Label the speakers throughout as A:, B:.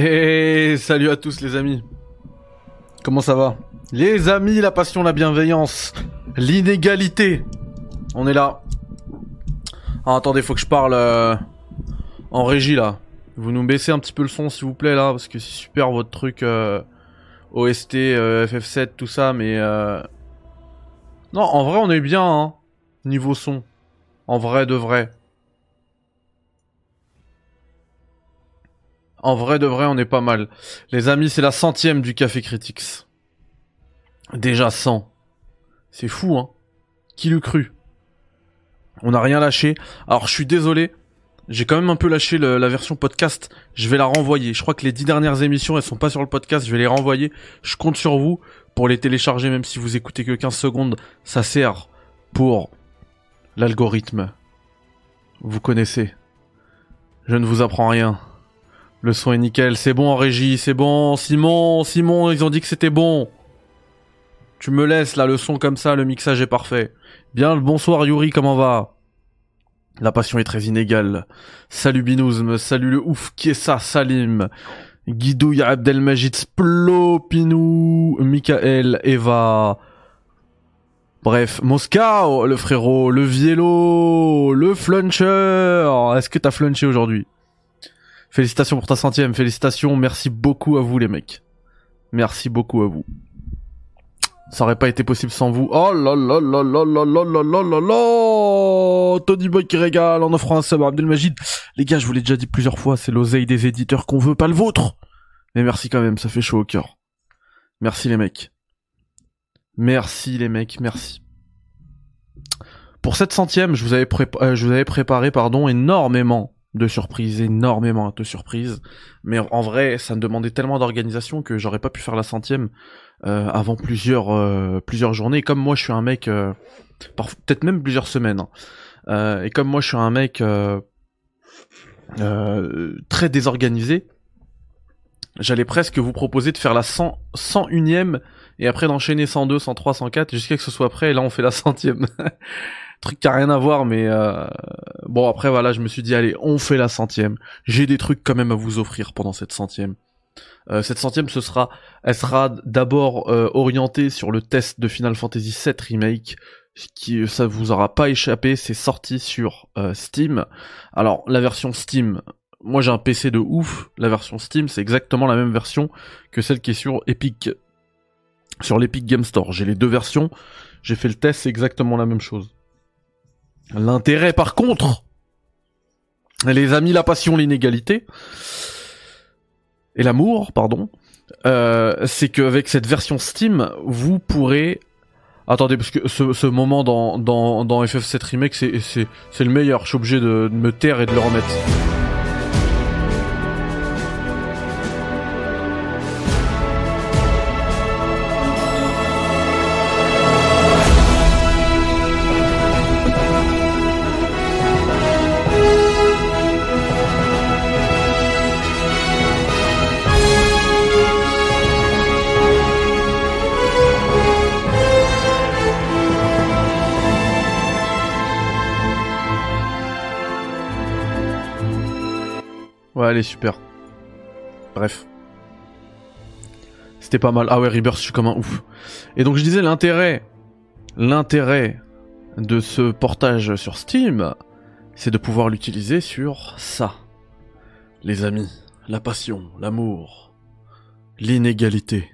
A: Et salut à tous les amis. Comment ça va? Les amis, la passion, la bienveillance, l'inégalité. On est là. Ah, attendez, faut que je parle euh, en régie là. Vous nous baissez un petit peu le son s'il vous plaît là, parce que c'est super votre truc euh, OST, euh, FF7, tout ça, mais... Non, en vrai on est bien, hein, niveau son. En vrai de vrai. En vrai de vrai, on est pas mal. Les amis, c'est la centième du Café Critics. Déjà 100. C'est fou, hein. Qui l'eût cru? On n'a rien lâché. Alors, je suis désolé. J'ai quand même un peu lâché la version podcast. Je vais la renvoyer. Je crois que les dix dernières émissions, elles sont pas sur le podcast. Je vais les renvoyer. Je compte sur vous pour les télécharger, même si vous écoutez que 15 secondes. Ça sert pour l'algorithme. Vous connaissez. Je ne vous apprends rien. Le son est nickel, c'est bon en régie, c'est bon. Simon, Simon, ils ont dit que c'était bon. Tu me laisses là le son comme ça, le mixage est parfait. Bien bonsoir Yuri, comment va? La passion est très inégale. Salut Binouzm, salut le ouf, ça Salim, Guidouille Abdelmajid, Splo, Pinou, Michael, Eva. Bref, Moscow, le frérot, le Vielo, le Fluncher. Est-ce que t'as flunché aujourd'hui? Félicitations pour ta centième, félicitations, merci beaucoup à vous les mecs. Merci beaucoup à vous. Ça aurait pas été possible sans vous. Oh là là là là là là là là là là Tony Boy qui régale en offrant un sub à Abdelmajid. Les gars, je vous l'ai déjà dit plusieurs fois, c'est l'oseille des éditeurs qu'on veut, pas le vôtre Mais merci quand même, ça fait chaud au cœur. Merci les mecs. Merci les mecs, merci. Pour cette centième, je vous avais, prépa- euh, je vous avais préparé pardon, énormément de surprises, énormément de surprises. Mais en vrai, ça me demandait tellement d'organisation que j'aurais pas pu faire la centième euh, avant plusieurs euh, plusieurs journées. Comme moi, je suis un mec, euh, peut-être même plusieurs semaines. hein. Et comme moi, je suis un mec très désorganisé, j'allais presque vous proposer de faire la 100, 101ème et après d'enchaîner 102, 103, 104 jusqu'à que ce soit prêt. Et là, on fait la centième. Truc qui a rien à voir, mais euh, bon après voilà, je me suis dit allez, on fait la centième. J'ai des trucs quand même à vous offrir pendant cette centième. Euh, cette centième, ce sera, elle sera d'abord euh, orientée sur le test de Final Fantasy VII Remake, qui ça vous aura pas échappé, c'est sorti sur euh, Steam. Alors la version Steam, moi j'ai un PC de ouf, la version Steam c'est exactement la même version que celle qui est sur Epic, sur l'Epic Game Store. J'ai les deux versions, j'ai fait le test, c'est exactement la même chose. L'intérêt par contre, les amis, la passion, l'inégalité et l'amour, pardon, euh, c'est qu'avec cette version Steam, vous pourrez Attendez, parce que ce, moment dans, dans, dans FF7 Remake, c'est, le meilleur. Je suis obligé de me taire et de le remettre. Super. Bref. C'était pas mal. Ah ouais, Rebirth, je suis comme un ouf. Et donc je disais l'intérêt, l'intérêt de ce portage sur Steam, c'est de pouvoir l'utiliser sur ça. Les amis, la passion, l'amour, l'inégalité.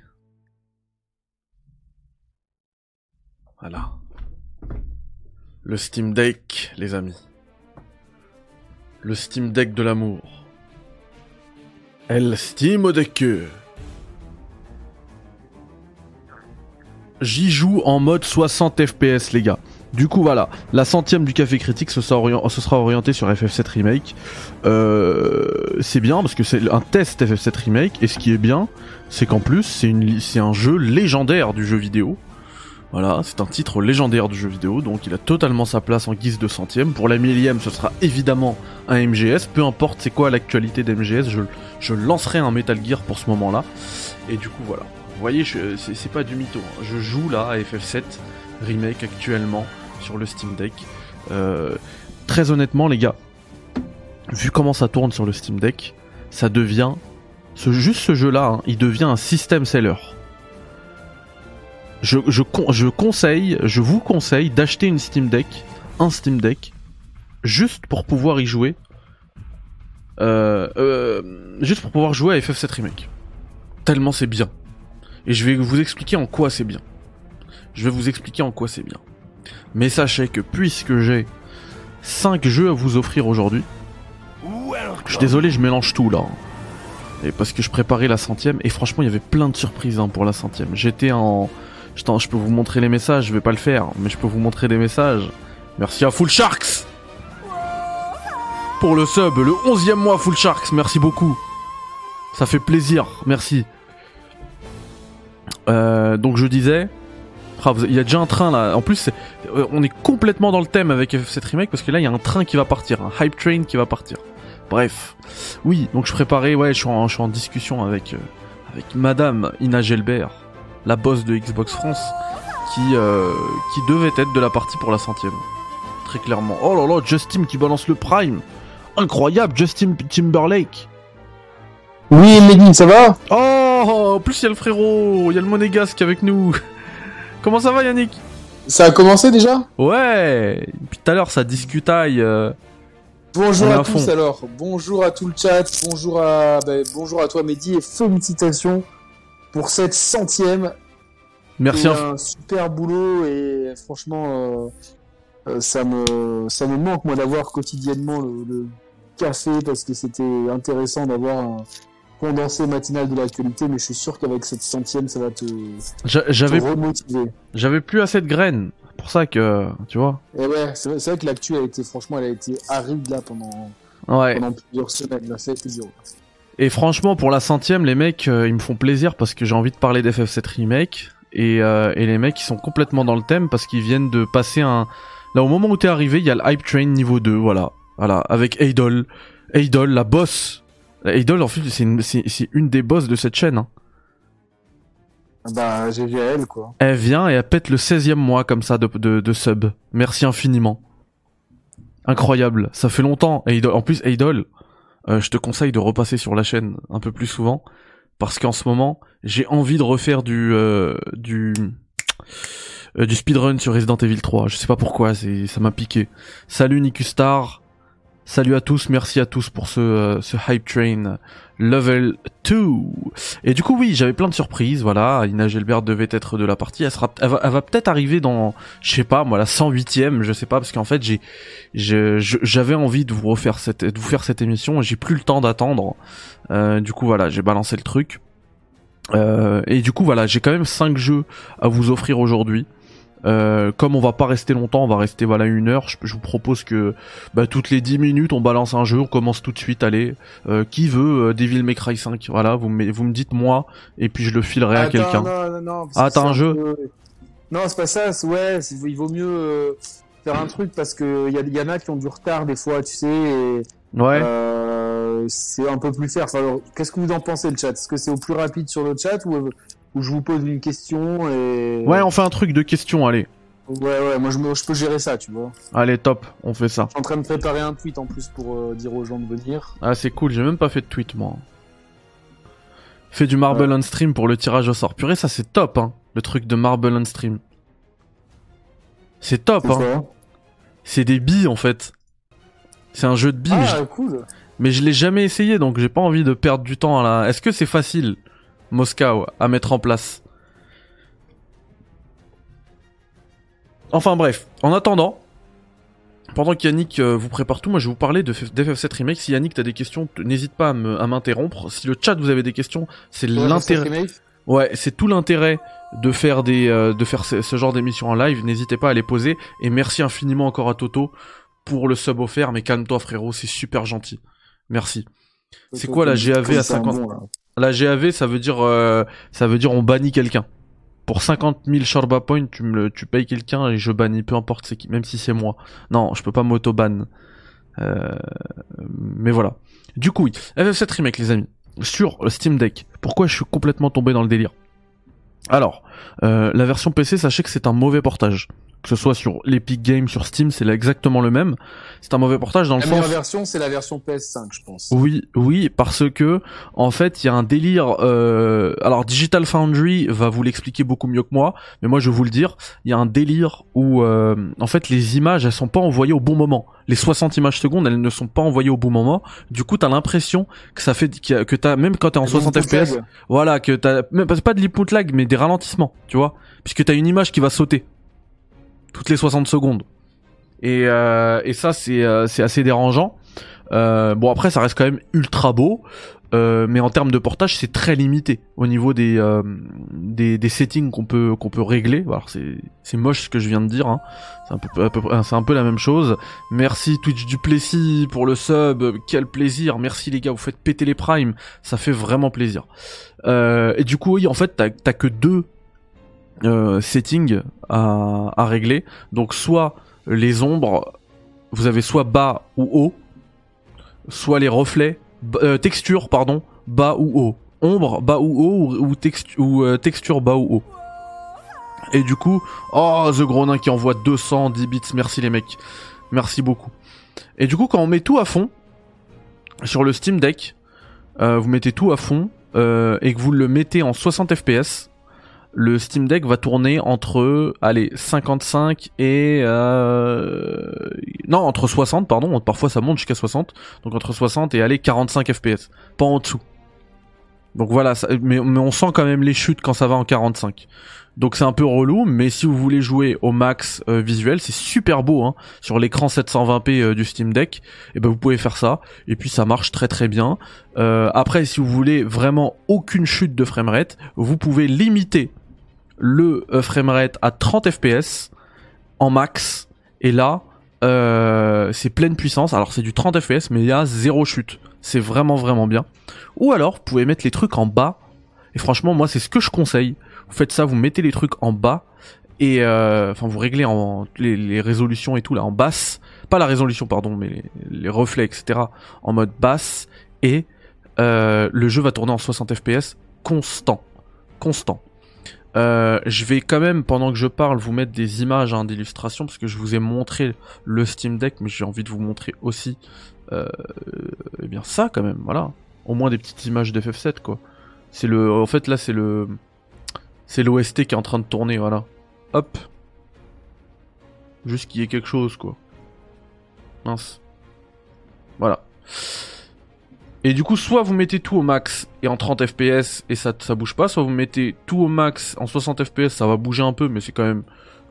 A: Voilà. Le Steam Deck, les amis. Le Steam Deck de l'amour. El Steam Deck. J'y joue en mode 60 FPS, les gars. Du coup, voilà, la centième du Café Critique, ce sera, orient- ce sera orienté sur FF7 Remake. Euh, c'est bien parce que c'est un test FF7 Remake, et ce qui est bien, c'est qu'en plus, c'est un jeu légendaire du jeu vidéo. Voilà, c'est un titre légendaire du jeu vidéo, donc il a totalement sa place en guise de centième. Pour la millième, ce sera évidemment un MGS, peu importe c'est quoi l'actualité d'MGS, je, je lancerai un Metal Gear pour ce moment-là. Et du coup, voilà. Vous voyez, c'est pas du mytho. hein. Je joue là à FF7 Remake actuellement sur le Steam Deck. Euh, très honnêtement, les gars, vu comment ça tourne sur le Steam Deck, ça devient ce, juste ce jeu-là, hein, il devient un système seller. Je, conseille, je vous conseille d'acheter une Steam Deck, un Steam Deck, juste pour pouvoir y jouer. Euh, euh, juste pour pouvoir jouer à FF7 Remake. Tellement c'est bien. Et je vais vous expliquer en quoi c'est bien. Je vais vous expliquer en quoi c'est bien. Mais sachez que puisque j'ai 5 jeux à vous offrir aujourd'hui, je suis désolé, je mélange tout là. Et parce que je préparais la centième, et franchement, il y avait plein de surprises hein, pour la centième. J'étais en. Je, je peux vous montrer les messages, je vais pas le faire, mais je peux vous montrer des messages. Merci à Full Sharks Pour le sub, le 11 e mois Full Sharks, merci beaucoup. Ça fait plaisir, merci. Euh, donc je disais, ah, il y a déjà un train là. En plus, euh, on est complètement dans le thème avec FF7 Remake parce que là, il y a un train qui va partir, un hype train qui va partir. Bref, oui. Donc je préparais, ouais, je suis en, je suis en discussion avec euh, avec Madame Ina Gelbert, la boss de Xbox France, qui qui devait être de la partie pour la centième. Très clairement. Oh là là, Justin qui balance le prime. Incroyable, Justin Timberlake.
B: Oui, Mehdi, ça va?
A: Oh, en plus il y a le frérot, il y a le monégasque avec nous. Comment ça va Yannick?
B: Ça a commencé déjà?
A: Ouais Depuis tout à l'heure ça discutaille. Euh,
B: bonjour à, tous alors, bonjour à tout le chat, bonjour à, ben, bonjour à toi Mehdi et félicitations pour cette centième.
A: Merci.
B: un super boulot et franchement euh, euh, ça me ça me manque moi d'avoir quotidiennement le, café parce que c'était intéressant d'avoir un, condensé matinal de l'actualité, mais je suis sûr qu'avec cette centième, ça va te,
A: j'avais, remotiver. J'avais plus assez de graines. Pour ça que, tu vois.
B: Et ouais, c'est vrai, que l'actu a été, franchement, elle a été aride là pendant, ouais. pendant plusieurs semaines. Là, ça a été dur.
A: Et franchement, pour la centième, les mecs, euh, ils me font plaisir parce que j'ai envie de parler d'FF7 Remake. Et, euh, et les mecs, ils sont complètement dans le thème parce qu'ils viennent de passer un. Là, au moment où t'es arrivé, il y a le Hype Train niveau 2, voilà. Voilà, avec Idol. Idol, la boss Idol, en fait, c'est une, des boss de cette chaîne. Hein.
B: Bah, j'ai vu elle, quoi.
A: Elle vient et elle pète le 16ème mois comme ça de, de, sub. Merci infiniment. Incroyable. Ça fait longtemps. En plus, Idol, euh, je te conseille de repasser sur la chaîne un peu plus souvent. Parce qu'en ce moment, j'ai envie de refaire du, euh, du, euh, du speedrun sur Resident Evil 3. Je sais pas pourquoi, ça m'a piqué. Salut Nikustar. Salut à tous, merci à tous pour ce, euh, ce hype train level 2. Et du coup oui, j'avais plein de surprises, voilà, Ina Gelbert devait être de la partie, elle sera elle va, peut-être arriver dans je sais pas moi la 108e, je sais pas parce qu'en fait j'ai j'avais envie de vous refaire cette de vous faire cette émission, j'ai plus le temps d'attendre. Euh, du coup voilà, j'ai balancé le truc. Euh, et du coup voilà, j'ai quand même 5 jeux à vous offrir aujourd'hui. Euh, comme on va pas rester longtemps, on va rester voilà une heure. Je, vous propose que bah, toutes les 10 minutes on balance un jeu, on commence tout de suite. Allez, euh, qui veut euh, Devil May Cry 5 Voilà, vous me, vous me dites moi et puis je le filerai à quelqu'un.
B: Non, non, non,
A: ah t'as un jeu
B: Non c'est pas ça. Ouais, il vaut mieux euh, faire un truc parce que y, y, en a qui ont du retard des fois, tu sais. Et,
A: ouais.
B: c'est un peu plus faire. Enfin, Qu'est-ce que vous en pensez le chat? Est-ce que c'est au plus rapide sur le chat ou où je vous pose une question et.
A: Ouais, on fait un truc de questions, allez.
B: Ouais, ouais, moi je, je peux gérer ça, tu vois.
A: Allez, top, on fait ça.
B: Je suis en train de préparer un tweet en plus pour euh, dire aux gens de venir.
A: Ah, c'est cool, j'ai même pas fait de tweet moi. Fais du Marble on stream pour le tirage au sort. Purée, ça c'est top, hein, le truc de Marble on stream. C'est top, hein. C'est des billes en fait. C'est un jeu de billes.
B: Ah, cool.
A: Mais je l'ai jamais essayé donc j'ai pas envie de perdre du temps à la. Est-ce que c'est facile? Moscow à mettre en place. Enfin bref, en attendant, pendant qu'Yannick euh, vous prépare tout, moi je vais vous parler de d'FF7 Remake. Si Yannick t'as des questions, n'hésite pas à m'interrompre. Si le chat vous avez des questions, c'est l'intérêt. Ouais, c'est tout l'intérêt de faire des euh, de faire ce, genre d'émission en live. N'hésitez pas à les poser. Et merci infiniment encore à Toto pour le sub offert. Mais calme-toi frérot, c'est super gentil. Merci. C'est quoi la GAV à 50 La GAV, ça veut dire, euh, ça veut dire on bannit quelqu'un. Pour 50 000 Shorba Point, tu me tu payes quelqu'un et je bannis, peu importe c'est qui, même si c'est moi. Non, je peux pas m'auto-ban. Euh, mais voilà. Du coup, oui. FF7 Remake, les amis. Sur Steam Deck. Pourquoi je suis complètement tombé dans le délire? Alors, euh, la version PC, sachez que c'est un mauvais portage. Que ce soit sur l'Epic Games, sur Steam, c'est exactement le même. C'est un mauvais portage dans le
B: La
A: sens.
B: meilleure version, c'est la version PS5, je pense.
A: Oui, oui, parce que en fait, il y a un délire. Euh... Alors, Digital Foundry va vous l'expliquer beaucoup mieux que moi, mais moi, je vais vous le dire. Il y a un délire où, euh, en fait, les images, elles sont pas envoyées au bon moment. Les 60 images secondes, elles ne sont pas envoyées au bon moment. Du coup, t'as l'impression que ça fait que t'as même quand t'es en 60 FPS, voilà, que t'as même pas pas de l'input lag, mais des ralentissements, tu vois, puisque t'as une image qui va sauter toutes les 60 secondes. Et, euh, et ça, c'est euh, assez dérangeant. Euh, bon après ça reste quand même ultra beau, mais en termes de portage c'est très limité au niveau des des, settings qu'on peut qu'on peut régler. C'est moche ce que je viens de dire, hein. c'est un peu, c'est un peu la même chose. Merci Twitch du Plessis pour le sub, quel plaisir. Merci les gars, vous faites péter les primes, ça fait vraiment plaisir. Et du coup oui en fait t'as que deux euh, settings à, régler. Donc soit les ombres, vous avez soit bas ou haut, soit les reflets, euh, texture pardon, bas ou haut. Ombre bas ou haut ou, euh, texture bas ou haut. Et du coup, oh The Gronin qui envoie 210 bits, merci les mecs, merci beaucoup. Et du coup quand on met tout à fond sur le Steam Deck, euh, vous mettez tout à fond et que vous le mettez en 60 fps, le Steam Deck va tourner entre allez 55 et euh, non entre 60 pardon. Parfois ça monte jusqu'à 60 donc entre 60 et allez 45 fps pas en dessous. Donc voilà mais, on sent quand même les chutes quand ça va en 45 donc c'est un peu relou mais si vous voulez jouer au max euh, visuel c'est super beau hein, sur l'écran 720p euh, du Steam Deck et ben vous pouvez faire ça. Et puis ça marche très très bien. Après si vous voulez vraiment aucune chute de framerate vous pouvez limiter le euh, framerate à 30 fps en max. Et là euh, c'est pleine puissance. Alors c'est du 30 fps mais il y a zéro chute. C'est vraiment vraiment bien. Ou alors vous pouvez mettre les trucs en bas. Et franchement moi c'est ce que je conseille. Vous faites ça vous mettez les trucs en bas. Et euh, enfin vous réglez les, résolutions et tout là en basse. Pas la résolution pardon mais les, reflets etc en mode basse. Et le jeu va tourner en 60 fps constant. Constant euh, je vais quand même, pendant que je parle, vous mettre des images hein, d'illustration, parce que je vous ai montré le Steam Deck, mais j'ai envie de vous montrer aussi, euh, eh bien ça quand même, voilà. Au moins des petites images d'FF7, quoi. C'est le, en fait là c'est le, c'est l'OST qui est en train de tourner, voilà. Hop. Juste qu'il y ait quelque chose, quoi. Mince. Voilà. Et du coup, soit vous mettez tout au max et en 30 fps et ça, ça bouge pas, soit vous mettez tout au max en 60 fps, ça va bouger un peu, mais c'est quand même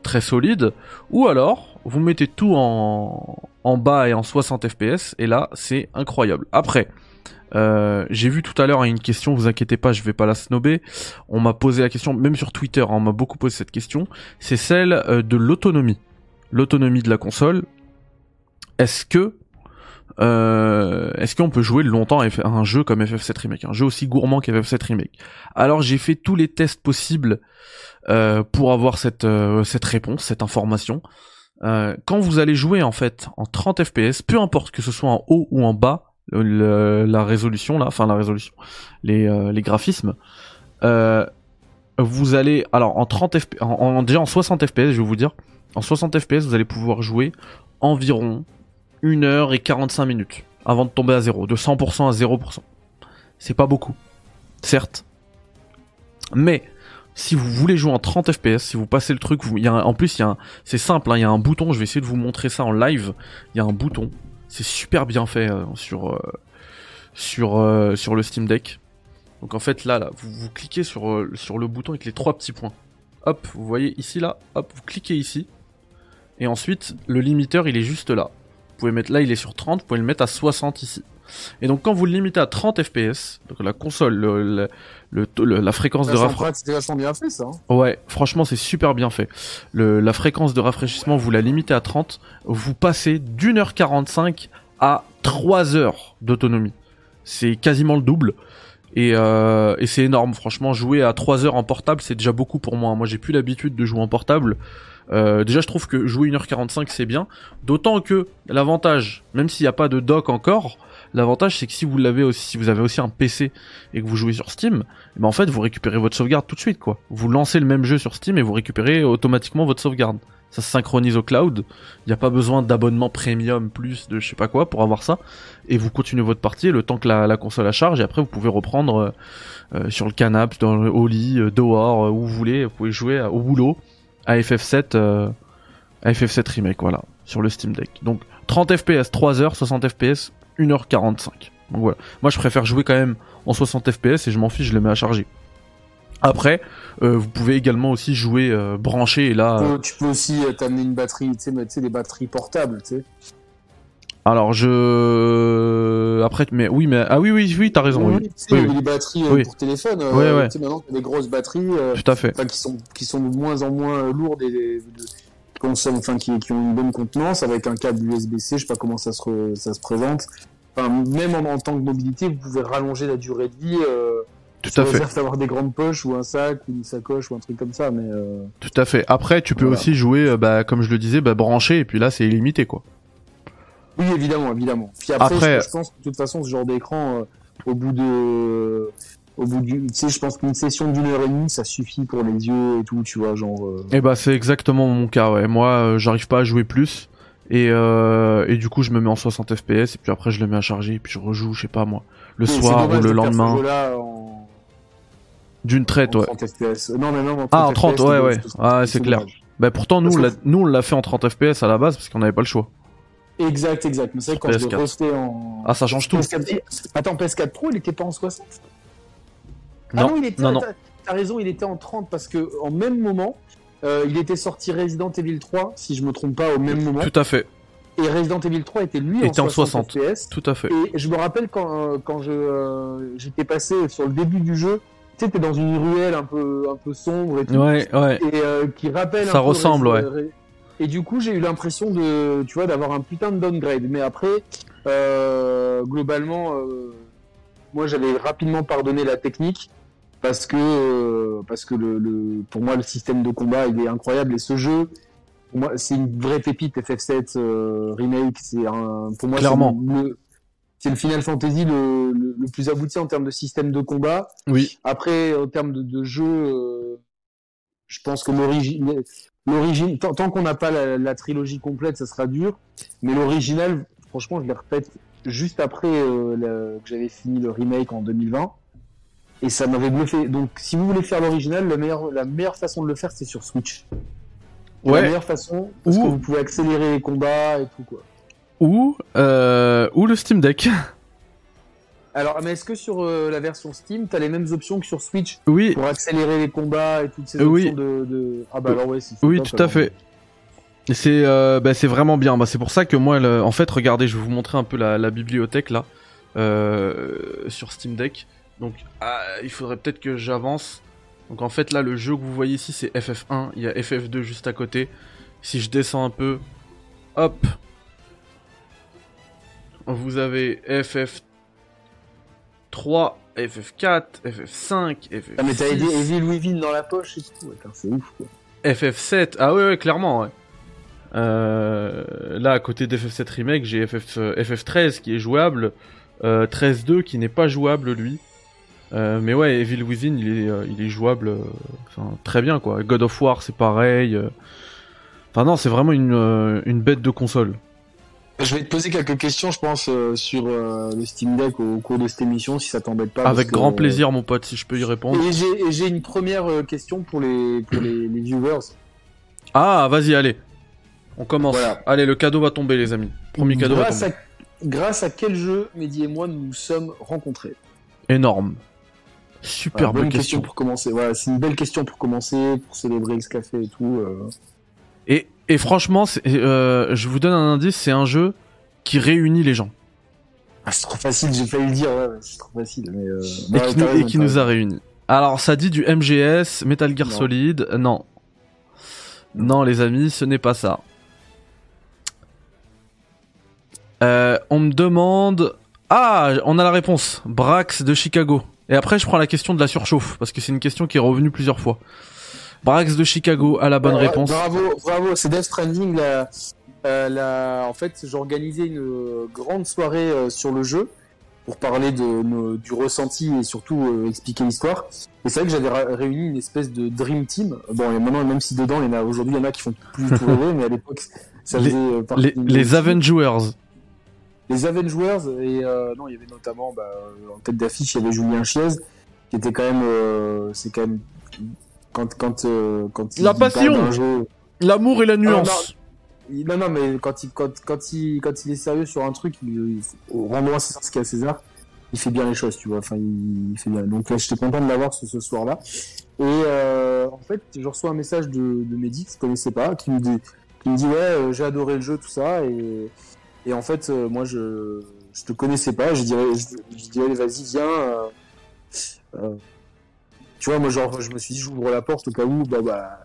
A: très solide. Ou alors, vous mettez tout en, en bas et en 60 fps, et là, c'est incroyable. Après, euh, j'ai vu tout à l'heure une question, vous inquiétez pas, je vais pas la snober. On m'a posé la question, même sur Twitter, hein, on m'a beaucoup posé cette question. C'est celle euh, de l'autonomie. L'autonomie de la console. Est-ce que euh, est-ce qu'on peut jouer longtemps à un jeu comme FF7 Remake, un jeu aussi gourmand qu'FF7 Remake? Alors j'ai fait tous les tests possibles euh, pour avoir cette euh, cette réponse, cette information. Euh, quand vous allez jouer en fait en 30 fps, peu importe que ce soit en haut ou en bas, la résolution là, enfin la résolution, les euh, graphismes, euh, vous allez alors en 30 fps, déjà en 60 fps, je vais vous dire, en 60 fps vous allez pouvoir jouer environ 1 heure et 45 minutes avant de tomber à zéro, de 100% à 0%. C'est pas beaucoup, certes. Mais si vous voulez jouer en 30 FPS, si vous passez le truc, vous, y a un- en plus y a c'est simple, hein, il y a un bouton. Je vais essayer de vous montrer ça en live. Il y a un bouton, c'est super bien fait euh, sur euh, sur euh, sur le Steam Deck. Donc en fait là, là, vous, vous cliquez sur sur le bouton avec les trois petits points. Hop, vous voyez ici là, hop, vous cliquez ici. Et ensuite, le limiteur, il est juste là. Pouvez mettre là, il est sur 30, vous pouvez le mettre à 60 ici. Et donc quand vous le limitez à 30 FPS, donc la console, le, le- le- la fréquence de rafraîchissement...
B: bien fait, ça. hein.
A: Ouais, franchement, c'est super bien fait. Le, la fréquence de rafraîchissement, vous la limitez à 30, vous passez d'une heure 45 à 3 heures d'autonomie. C'est quasiment le double. Et, euh, et c'est énorme, franchement, jouer à 3 heures en portable, c'est déjà beaucoup pour moi. Moi, j'ai plus l'habitude de jouer en portable. Euh, déjà, je trouve que jouer 1h45, c'est bien. D'autant que l'avantage, même s'il n'y a pas de dock encore, l'avantage, c'est que si vous l'avez aussi, si vous avez aussi un PC et que vous jouez sur Steam, eh ben en fait, vous récupérez votre sauvegarde tout de suite, quoi. Vous lancez le même jeu sur Steam et vous récupérez automatiquement votre sauvegarde. Ça se synchronise au cloud. Il n'y a pas besoin d'abonnement premium plus de je sais pas quoi pour avoir ça. Et vous continuez votre partie le temps que la, console la charge. Et après, vous pouvez reprendre euh, euh, sur le canapé, dans le, au lit, dehors, où vous voulez. Vous pouvez jouer au boulot à FF7, à FF7 Remake, voilà, sur le Steam Deck. Donc 30 FPS, 3 heures, 60 FPS, 1h45. Donc voilà. Moi, je préfère jouer quand même en 60 FPS et je m'en fiche, je le mets à charger. Après, euh, vous pouvez également aussi jouer euh, branché et là.
B: Euh, tu peux aussi t'amener une batterie, tu sais, des batteries portables, tu sais.
A: Alors je après mais oui mais ah oui oui oui t'as raison oui,
B: oui. Tu sais, les batteries pour téléphone
A: ouais, ouais. tu
B: sais maintenant des grosses batteries
A: tout à fait
B: qui sont qui sont de moins en moins lourdes et, enfin qui, qui, ont une bonne contenance avec un câble USB-C je sais pas comment ça se ça se présente enfin même en, en, tant que mobilité vous pouvez rallonger la durée de vie
A: tout à fait.
B: avoir des grandes poches ou un sac ou une sacoche ou un truc comme ça, mais. Euh...
A: Tout à fait. Après, tu peux aussi jouer, euh, bah, comme je le disais, bah, branché et puis là, c'est illimité, quoi.
B: Oui, évidemment, évidemment. Puis après, Je, pense que de toute façon, ce genre d'écran, euh, au bout de, au bout du, tu sais, je pense qu'une session d'une heure et demie, ça suffit pour les yeux et tout, tu vois, genre. Euh...
A: Eh bah, c'est exactement mon cas, ouais. Moi, euh, j'arrive pas à jouer plus. Et, et du coup, je me mets en 60 FPS et puis après, je le mets à charger et puis je rejoue, je sais pas moi, le soir ou le lendemain. D'une traite, ouais.
B: 30 FPS. Non, mais non,
A: en 30 ah, en 30, ouais, ouais. Ah, c'est clair. Bah, pourtant, nous, on nous, on l'a fait en 30 FPS à la base parce qu'on n'avait pas le choix.
B: Exact, exact. Mais c'est vrai quand je l'ai resté en.
A: Ah, ça change tout.
B: PS4... Attends, PS4 Pro, il était pas en 60
A: Non, ah non, il était... non, non.
B: T'as raison, il était en 30 parce que en même moment, euh, il était sorti Resident Evil 3, si je me trompe pas, au même moment.
A: Tout à fait.
B: Et Resident Evil 3 était lui
A: était
B: en
A: 60,
B: FPS.
A: Tout à fait.
B: Et je me rappelle quand, euh, quand je euh, j'étais passé sur le début du jeu, tu sais, t'es dans une ruelle un peu, un peu sombre et tout.
A: Ouais, ouais.
B: Et qui rappelle.
A: Ça ressemble, ouais.
B: Et du coup, j'ai eu l'impression de, tu vois, d'avoir un putain de downgrade. Mais après, euh, globalement, euh, moi, j'avais rapidement pardonné la technique parce que, euh, parce que le, le, pour moi, le système de combat, il est incroyable. Et ce jeu, pour moi, c'est une vraie pépite FF7 euh, remake. C'est un, pour moi,
A: clairement.
B: Le, c'est le Final Fantasy le, le, plus abouti en termes de système de combat.
A: Oui.
B: Après, en termes de, de jeu, euh, je pense que l'origine, tant, qu'on n'a pas la, trilogie complète, ça sera dur. Mais l'original, franchement, je l'ai répète juste après euh, que j'avais fini le remake en 2020. Et ça m'avait bluffé. Donc, si vous voulez faire l'original, la meilleure, la meilleure façon de le faire, c'est sur Switch.
A: Ouais.
B: La meilleure façon, parce que vous pouvez accélérer les combats et tout, quoi
A: ou, euh, ou le Steam Deck.
B: Alors, mais est-ce que sur euh, la version Steam, t'as les mêmes options que sur Switch
A: Oui.
B: Pour accélérer les combats et toutes ces options de, Ah bah alors ouais, si
A: Oui, tout à fait. C'est euh, bah, c'est vraiment bien. Bah, c'est pour ça que moi, en fait, regardez, je vais vous montrer un peu la, bibliothèque là euh, sur Steam Deck. Donc, ah, il faudrait peut-être que j'avance. Donc en fait là, le jeu que vous voyez ici, c'est FF1. Il y a FF2 juste à côté. Si je descends un peu, hop, vous avez FF3, FF4, FF5, FF6.
B: Ah, mais t'as Evil Within dans la poche et tout, c'est ouf quoi.
A: FF7, ah ouais, ouais, clairement, ouais. Euh, là, à côté d'FF7 Remake, j'ai FF, FF13 qui est jouable, euh, 13.2 qui n'est pas jouable lui. Euh, mais ouais, Evil Within, il est, euh, il est jouable euh, enfin, très bien quoi. God of War, c'est pareil. Euh. Enfin non, c'est vraiment une, une bête de console.
B: Je vais te poser quelques questions, je pense, euh, sur euh, le Steam Deck au, cours de cette émission, si ça t'embête pas.
A: Avec grand plaisir, mon pote, si je peux y répondre.
B: Et j'ai une première euh, question pour les, pour les, viewers.
A: Ah, vas-y, allez. On commence. Allez, le cadeau va tomber, les amis. Premier cadeau
B: grâce va tomber. À, grâce à quel jeu, Mehdi et moi, nous nous sommes rencontrés?
A: Énorme. Super
B: bonne question. pour commencer. Voilà, c'est une belle question pour commencer, pour célébrer ce café et tout.
A: Et et franchement, euh, je vous donne un indice, c'est un jeu qui réunit les gens.
B: Ah, c'est trop facile, j'ai failli le dire, ouais, c'est trop facile. Mais euh...
A: et, qui, nous, a réunis. Alors, ça dit du MGS, Metal Gear Solid, non. Non, les amis, ce n'est pas ça. Euh, on me demande... Ah, on a la réponse. Brax de Chicago. Et après, je prends la question de la surchauffe, parce que c'est une question qui est revenue plusieurs fois. Brax de Chicago a la bonne réponse.
B: Bravo, bravo, c'est Death Stranding. La, euh, en fait, j'organisais une grande soirée euh, sur le jeu pour parler de, du ressenti et surtout euh, expliquer l'histoire. Et c'est vrai que j'avais réuni une espèce de dream team. Bon, et maintenant, même si dedans, il y en a aujourd'hui, il y en a qui font plus tout rêver, mais à l'époque, ça
A: Les-
B: faisait euh, partie
A: Les, les. Avengers.
B: Les Avengers et non, il y avait notamment bah, en tête d'affiche, il y avait Julien Chiez, qui était quand même, c'est quand même quand quand euh, quand
A: La passion.
B: jeu-
A: L'amour et la nuance.
B: il- non non mais quand il quand quand il quand il est sérieux sur un truc, il, il rendons à César ce qu'il y a à César, il fait bien les choses, tu vois. Enfin, il, il fait bien. Donc là, j'étais content de l'avoir ce, ce soir-là. Et euh, en fait, je reçois un message de, de Mehdi que je connaissais pas, qui me dit, qui me dit ouais, euh, j'ai adoré le jeu, tout ça, et, et en fait, euh, moi, je, je te connaissais pas, je dirais, je, je dirais, vas-y, viens. Tu vois, moi, genre, je me suis dit, j'ouvre la porte au cas où, bah, bah,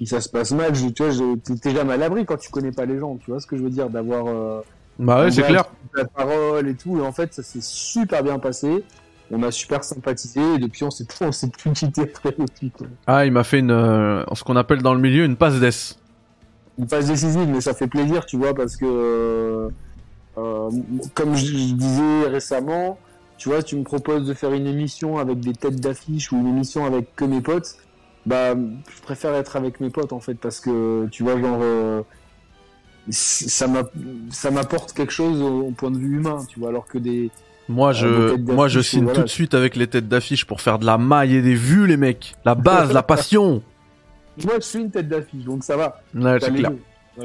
B: si ça se passe mal, je, tu vois, je- t'es jamais à l'abri quand tu connais pas les gens, tu vois ce que je veux dire, d'avoir euh,
A: Bah ouais, c'est clair.
B: la parole et tout, et en fait, ça s'est super bien passé. On a super sympathisé, et depuis, on s'est on s'est plus quitté après depuis, quoi.
A: Ah, il m'a fait une, euh, ce qu'on appelle dans le milieu une passe d'ess.
B: une phase décisive, mais ça fait plaisir, tu vois, parce que, euh, euh, comme je, je disais récemment, tu vois, tu me proposes de faire une émission avec des têtes d'affiche ou une émission avec que mes potes, bah, je préfère être avec mes potes, en fait, parce que, tu vois, genre, euh, ça m'a- ça m'apporte quelque chose au, au point de vue humain, tu vois, alors que des,
A: Moi, je,
B: des têtes
A: moi, je signe
B: voilà.
A: tout de suite avec les têtes d'affiche pour faire de la maille et des vues, les mecs. La base, la passion.
B: moi, je suis une tête d'affiche, donc ça va.
A: Ouais, c'est clair.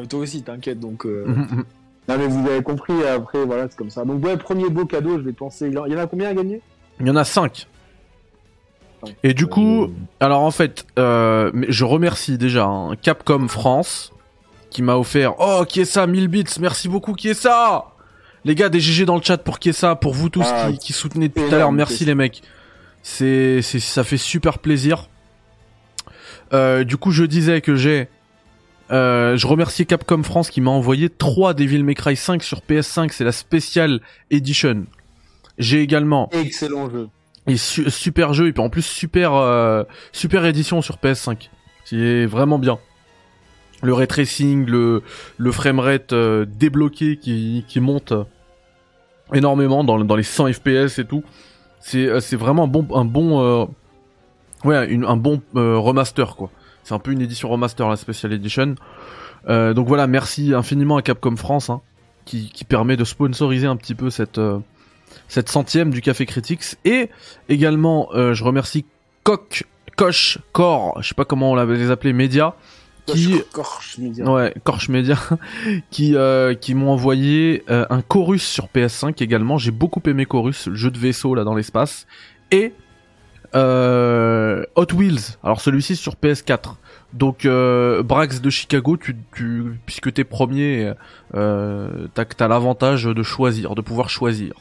B: toi aussi, t'inquiète, donc, euh. non, mais vous avez compris, après, voilà, c'est comme ça. Donc, ouais, premier beau cadeau, je vais penser, il y en a combien à gagner?
A: Il y en a 5.
B: Ouais.
A: Et du coup,
B: Euh,
A: alors en fait, euh, je remercie déjà hein, Capcom France qui m'a offert Oh, qui est ça 1000 bits, merci beaucoup, qui est ça Les gars, des GG dans le chat pour qui est ça, pour vous tous
B: Ah,
A: qui, qui soutenez depuis tout à l'heure, merci les mecs. C'est, c'est, ça fait super plaisir. Euh, du coup, je disais que j'ai, euh, je remercie Capcom France qui m'a envoyé 3 Devil May Cry 5 sur PS5, c'est la Special Edition. J'ai également
B: Excellent jeu.
A: et su- super jeu et puis en plus super euh, super édition sur PS5. C'est vraiment bien. Le ray tracing, le le framerate euh, débloqué qui qui monte énormément dans dans les 100 FPS et tout. C'est euh, c'est vraiment un bon un bon euh, ouais une- un bon euh, remaster quoi. C'est un peu une édition remaster la Special Edition. Euh, donc voilà, merci infiniment à Capcom France hein, qui qui permet de sponsoriser un petit peu cette euh, cette centième du Café Critics et également euh, je remercie Coq Coche Cor je sais pas comment on l'avait les appelés médias qui
B: Corche, média.
A: ouais Corche Média qui euh, qui m'ont envoyé euh, un chorus sur PS5 également j'ai beaucoup aimé chorus le jeu de vaisseau là dans l'espace et euh, Hot Wheels. Alors celui-ci sur PS4 donc euh, Brax de Chicago tu, tu puisque t'es premier euh, t'as t'as l'avantage de choisir de pouvoir choisir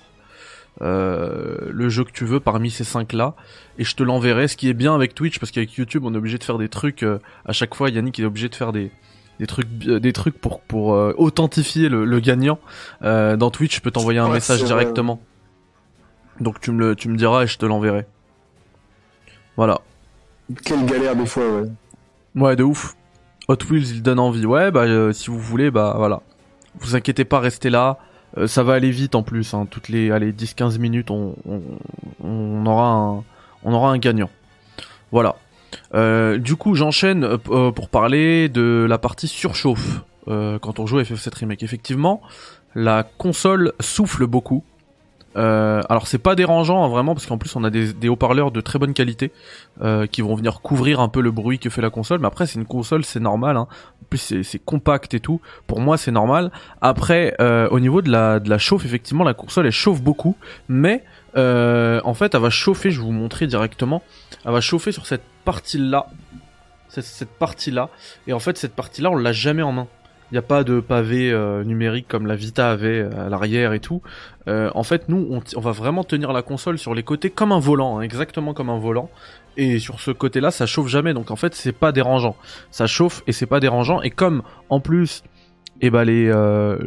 A: euh, le jeu que tu veux parmi ces cinq là et je te l'enverrai ce qui est bien avec Twitch parce qu'avec YouTube on est obligé de faire des trucs euh, à chaque fois Yannick est obligé de faire des des trucs des trucs pour pour euh, authentifier le, le gagnant. Euh, dans Twitch je peux t'envoyer un
B: Ouais,
A: message directement. Donc tu me le tu me diras et je te l'enverrai voilà
B: Quelle galère des fois, ouais.
A: ouais de ouf Hot Wheels il donne envie ouais bah euh, si vous voulez bah voilà vous inquiétez pas restez là Euh, ça va aller vite en plus hein. toutes les allez 10 15 minutes on, on on aura un on aura un gagnant voilà euh, du coup, j'enchaîne pour parler de la partie surchauffe quand on joue à FF7 Remake. Effectivement, la console souffle beaucoup. Euh, alors c'est pas dérangeant hein, vraiment parce qu'en plus on a des, haut-parleurs de très bonne qualité euh, qui vont venir couvrir un peu le bruit que fait la console. Mais après c'est une console, c'est normal. Hein. En plus c'est compact et tout. Pour moi c'est normal. Après euh, au niveau de la de la chauffe, effectivement la console elle chauffe beaucoup, mais en fait elle va chauffer. Je vais vous montrer directement. Elle va chauffer sur cette partie là, cette partie là. Et en fait cette partie là on l'a jamais en main. Il n'y a pas de pavé euh, numérique comme la Vita avait euh, à l'arrière et tout. Euh, en fait, nous, on, va vraiment tenir la console sur les côtés comme un volant, hein, exactement comme un volant. Et sur ce côté-là, ça chauffe jamais. Donc en fait, c'est pas dérangeant. Ça chauffe et c'est pas dérangeant. Et comme en plus, eh ben les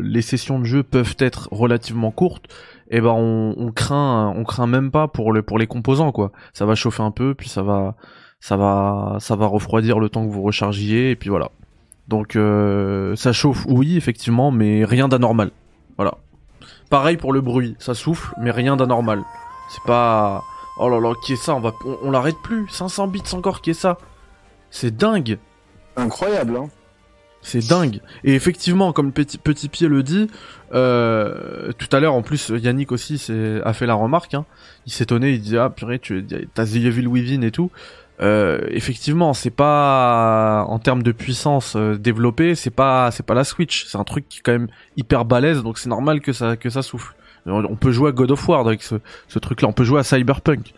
A: les sessions de jeu peuvent être relativement courtes, eh ben on, on craint on craint même pas pour le pour les composants quoi. Ça va chauffer un peu, puis ça va ça va ça va refroidir le temps que vous rechargiez et puis voilà. Donc euh, ça chauffe, oui effectivement, mais rien d'anormal. Voilà. Pareil pour le bruit, ça souffle, mais rien d'anormal. C'est pas... Oh là là, qui est ça? On, va... on, on l'arrête plus 500 bits encore, qui est ça? C'est dingue
B: Incroyable, hein.
A: C'est dingue. Et effectivement, comme petit, petit pied le dit, euh, tout à l'heure, en plus, Yannick aussi a fait la remarque. Hein. Il s'étonnait, il dit ah purée, tu t'as The Evil Within et tout. Euh, effectivement, c'est pas en termes de puissance euh, développée, c'est pas c'est pas la Switch. C'est un truc qui est quand même hyper balèze, donc c'est normal que ça que ça souffle. On peut jouer à God of War avec ce, ce truc-là. On peut jouer à Cyberpunk,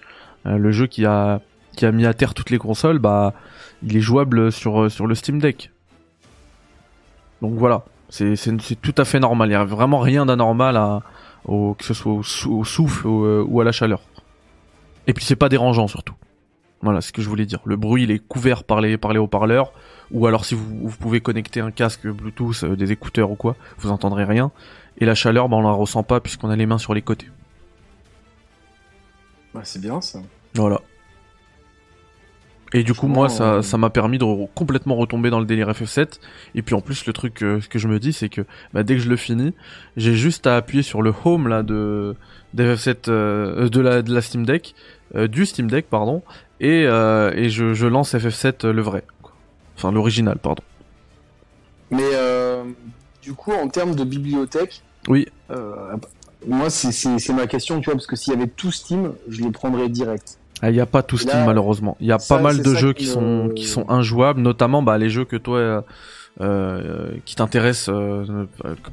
A: Euh, le jeu qui a qui a mis à terre toutes les consoles. Bah, il est jouable sur sur le Steam Deck. Donc voilà, c'est c'est tout à fait normal. Il y a vraiment rien d'anormal à au, que ce soit au, sou- au souffle ou, euh, ou à la chaleur. Et puis c'est pas dérangeant surtout. Voilà, ce que je voulais dire. Le bruit il est couvert par les par les haut-parleurs ou alors si vous, vous pouvez connecter un casque Bluetooth, euh, des écouteurs ou quoi, vous entendrez rien. Et la chaleur, bah, on la ressent pas puisqu'on a les mains sur les côtés.
B: Bah, c'est bien ça.
A: Voilà. Et du coup, moi, ça
B: euh,
A: ça m'a permis de re- complètement retomber dans le délire FF7. Et puis en plus, le truc euh, que je me dis, c'est que bah, dès que je le finis, j'ai juste à appuyer sur le home là de d'FF7 euh, de la de la Steam Deck, euh, du Steam Deck pardon, et euh, et je, je lance FF7 euh, le vrai, quoi. enfin l'original pardon.
B: Mais euh, du coup, en termes de bibliothèque,
A: Oui.
B: moi, c'est- ma question, tu vois, parce que s'il y avait tout Steam, je les prendrais direct.
A: Ah, Il y a pas tout Steam
B: là,
A: malheureusement. Il y a
B: ça,
A: pas mal de jeux
B: qui
A: sont qui sont injouables, notamment bah les jeux que toi qui t'intéressent euh,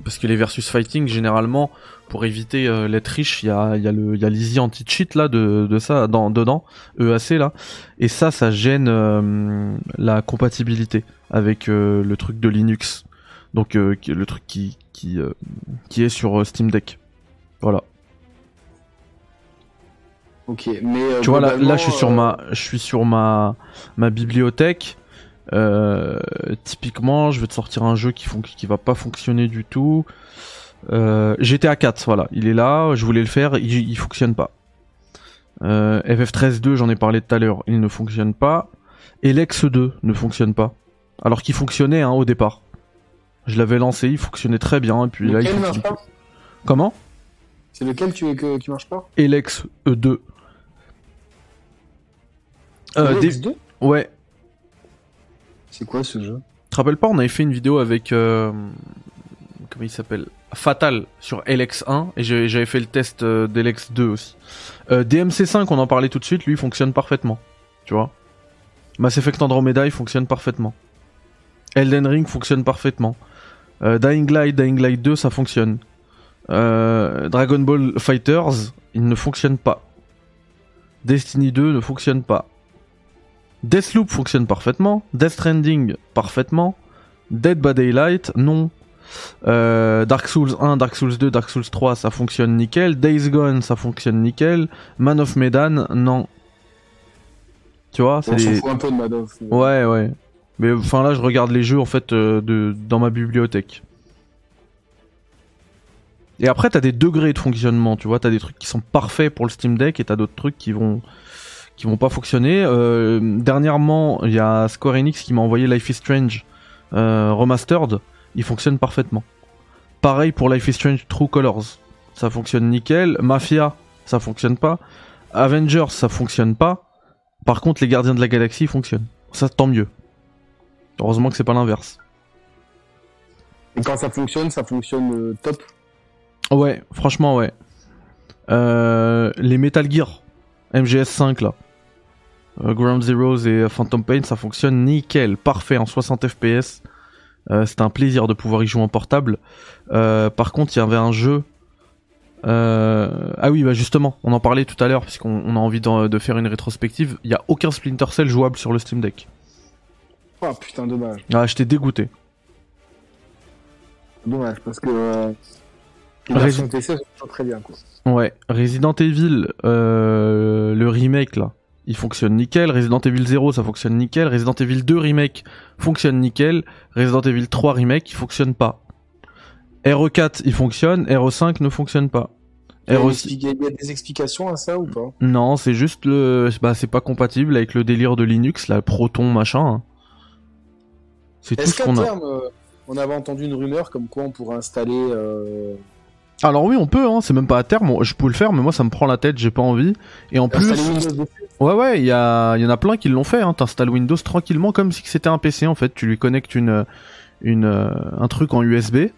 A: parce que les versus fighting généralement pour éviter euh, l'être riche, il y a il y a le il y a l'easy anti cheat là de de ça dans dedans EAC là et ça ça gêne euh, la compatibilité avec euh, le truc de Linux. Donc euh, le truc qui qui euh, qui est sur euh, Steam Deck. Voilà.
B: Ok, mais euh,
A: Tu vois là, là je suis sur
B: euh,
A: ma je suis sur ma ma bibliothèque. Euh, typiquement, je vais te sortir un jeu qui fon- qui va pas fonctionner du tout. Euh, GTA 4, voilà, il est là, je voulais le faire, il, il fonctionne pas. Euh, FF13 2, j'en ai parlé tout à l'heure, il ne fonctionne pas. Elex 2 ne fonctionne pas. Alors qu'il fonctionnait hein, au départ. Je l'avais lancé, il fonctionnait très bien, et puis là il
B: marche pas.
A: Comment?
B: C'est lequel tu, que, qui marche pas?
A: Elex E2. Euh,
B: Le
A: des-
B: X2
A: Ouais,
B: C'est quoi ce jeu?
A: Tu te rappelles pas, on avait fait une vidéo avec. euh, comment il s'appelle? Fatal sur LX1 et j'avais fait le test euh, d'LX2 aussi. Euh, DMC5, on en parlait tout de suite, lui fonctionne parfaitement. Tu vois? Mass Effect Andromeda il fonctionne parfaitement. Elden Ring fonctionne parfaitement. Dying Light, Dying Light 2 ça fonctionne. Dragon Ball Fighters il ne fonctionne pas. Destiny 2 ne fonctionne pas. Deathloop fonctionne parfaitement, Death Stranding parfaitement, Dead by Daylight non, Euh, Dark Souls 1, Dark Souls 2, Dark Souls 3 ça fonctionne nickel, Days Gone ça fonctionne nickel, Man of Medan non. Tu vois, c'est
B: On s'en
A: des...
B: fout un peu de Madoff.
A: Ouais ouais. Mais enfin là je regarde les jeux en fait euh, de dans ma bibliothèque. Et après t'as des degrés de fonctionnement, tu vois, t'as des trucs qui sont parfaits pour le Steam Deck et t'as d'autres trucs qui vont qui vont pas fonctionner. Euh, dernièrement, il y a Square Enix qui m'a envoyé Life is Strange euh, remastered, il fonctionne parfaitement. Pareil pour Life is Strange True Colors, ça fonctionne nickel. Mafia, ça fonctionne pas. Avengers, ça fonctionne pas. Par contre, les Gardiens de la Galaxie fonctionnent. Ça, tant mieux. Heureusement que c'est pas l'inverse.
B: Et quand ça fonctionne, ça fonctionne euh, top.
A: Ouais, franchement, ouais. Euh, les Metal Gear MGS5 là, Ground Zeroes et Phantom Pain, ça fonctionne nickel, parfait en 60 FPS. Euh, C'était un plaisir de pouvoir y jouer en portable. Euh, par contre, il y avait un jeu. euh, Ah oui, bah justement, on en parlait tout à l'heure puisqu'on on a envie de faire une rétrospective. Il y a aucun Splinter Cell jouable sur le Steam Deck.
B: Oh putain, dommage.
A: Ah, j'étais dégoûté.
B: Dommage, parce que euh, PC sont très bien, quoi.
A: Ouais, Resident Evil, euh, le remake là, il fonctionne nickel. Resident Evil 0, ça fonctionne nickel. Resident Evil 2 remake fonctionne nickel. Resident Evil 3 remake, il fonctionne pas. RE4, il fonctionne. RE5 ne fonctionne pas.
B: Il y, a une
A: RE6,
B: expli- il y a des explications à ça ou pas?
A: Non, c'est juste le, bah c'est pas compatible avec le délire de Linux, la Proton machin. hein. C'est tout
B: Est-ce
A: ce
B: qu'à
A: qu'on a.
B: terme, euh, on avait entendu une rumeur comme quoi on pourrait installer euh,
A: Alors oui, on peut, hein, c'est même pas à terme, je peux le faire, mais moi ça me prend la tête, j'ai pas envie. Et en plus, ouais ouais, il y, a, en a plein qui l'ont fait, hein. t'installes Windows tranquillement comme si c'était un PC en fait, tu lui connectes une, une, un truc en USB,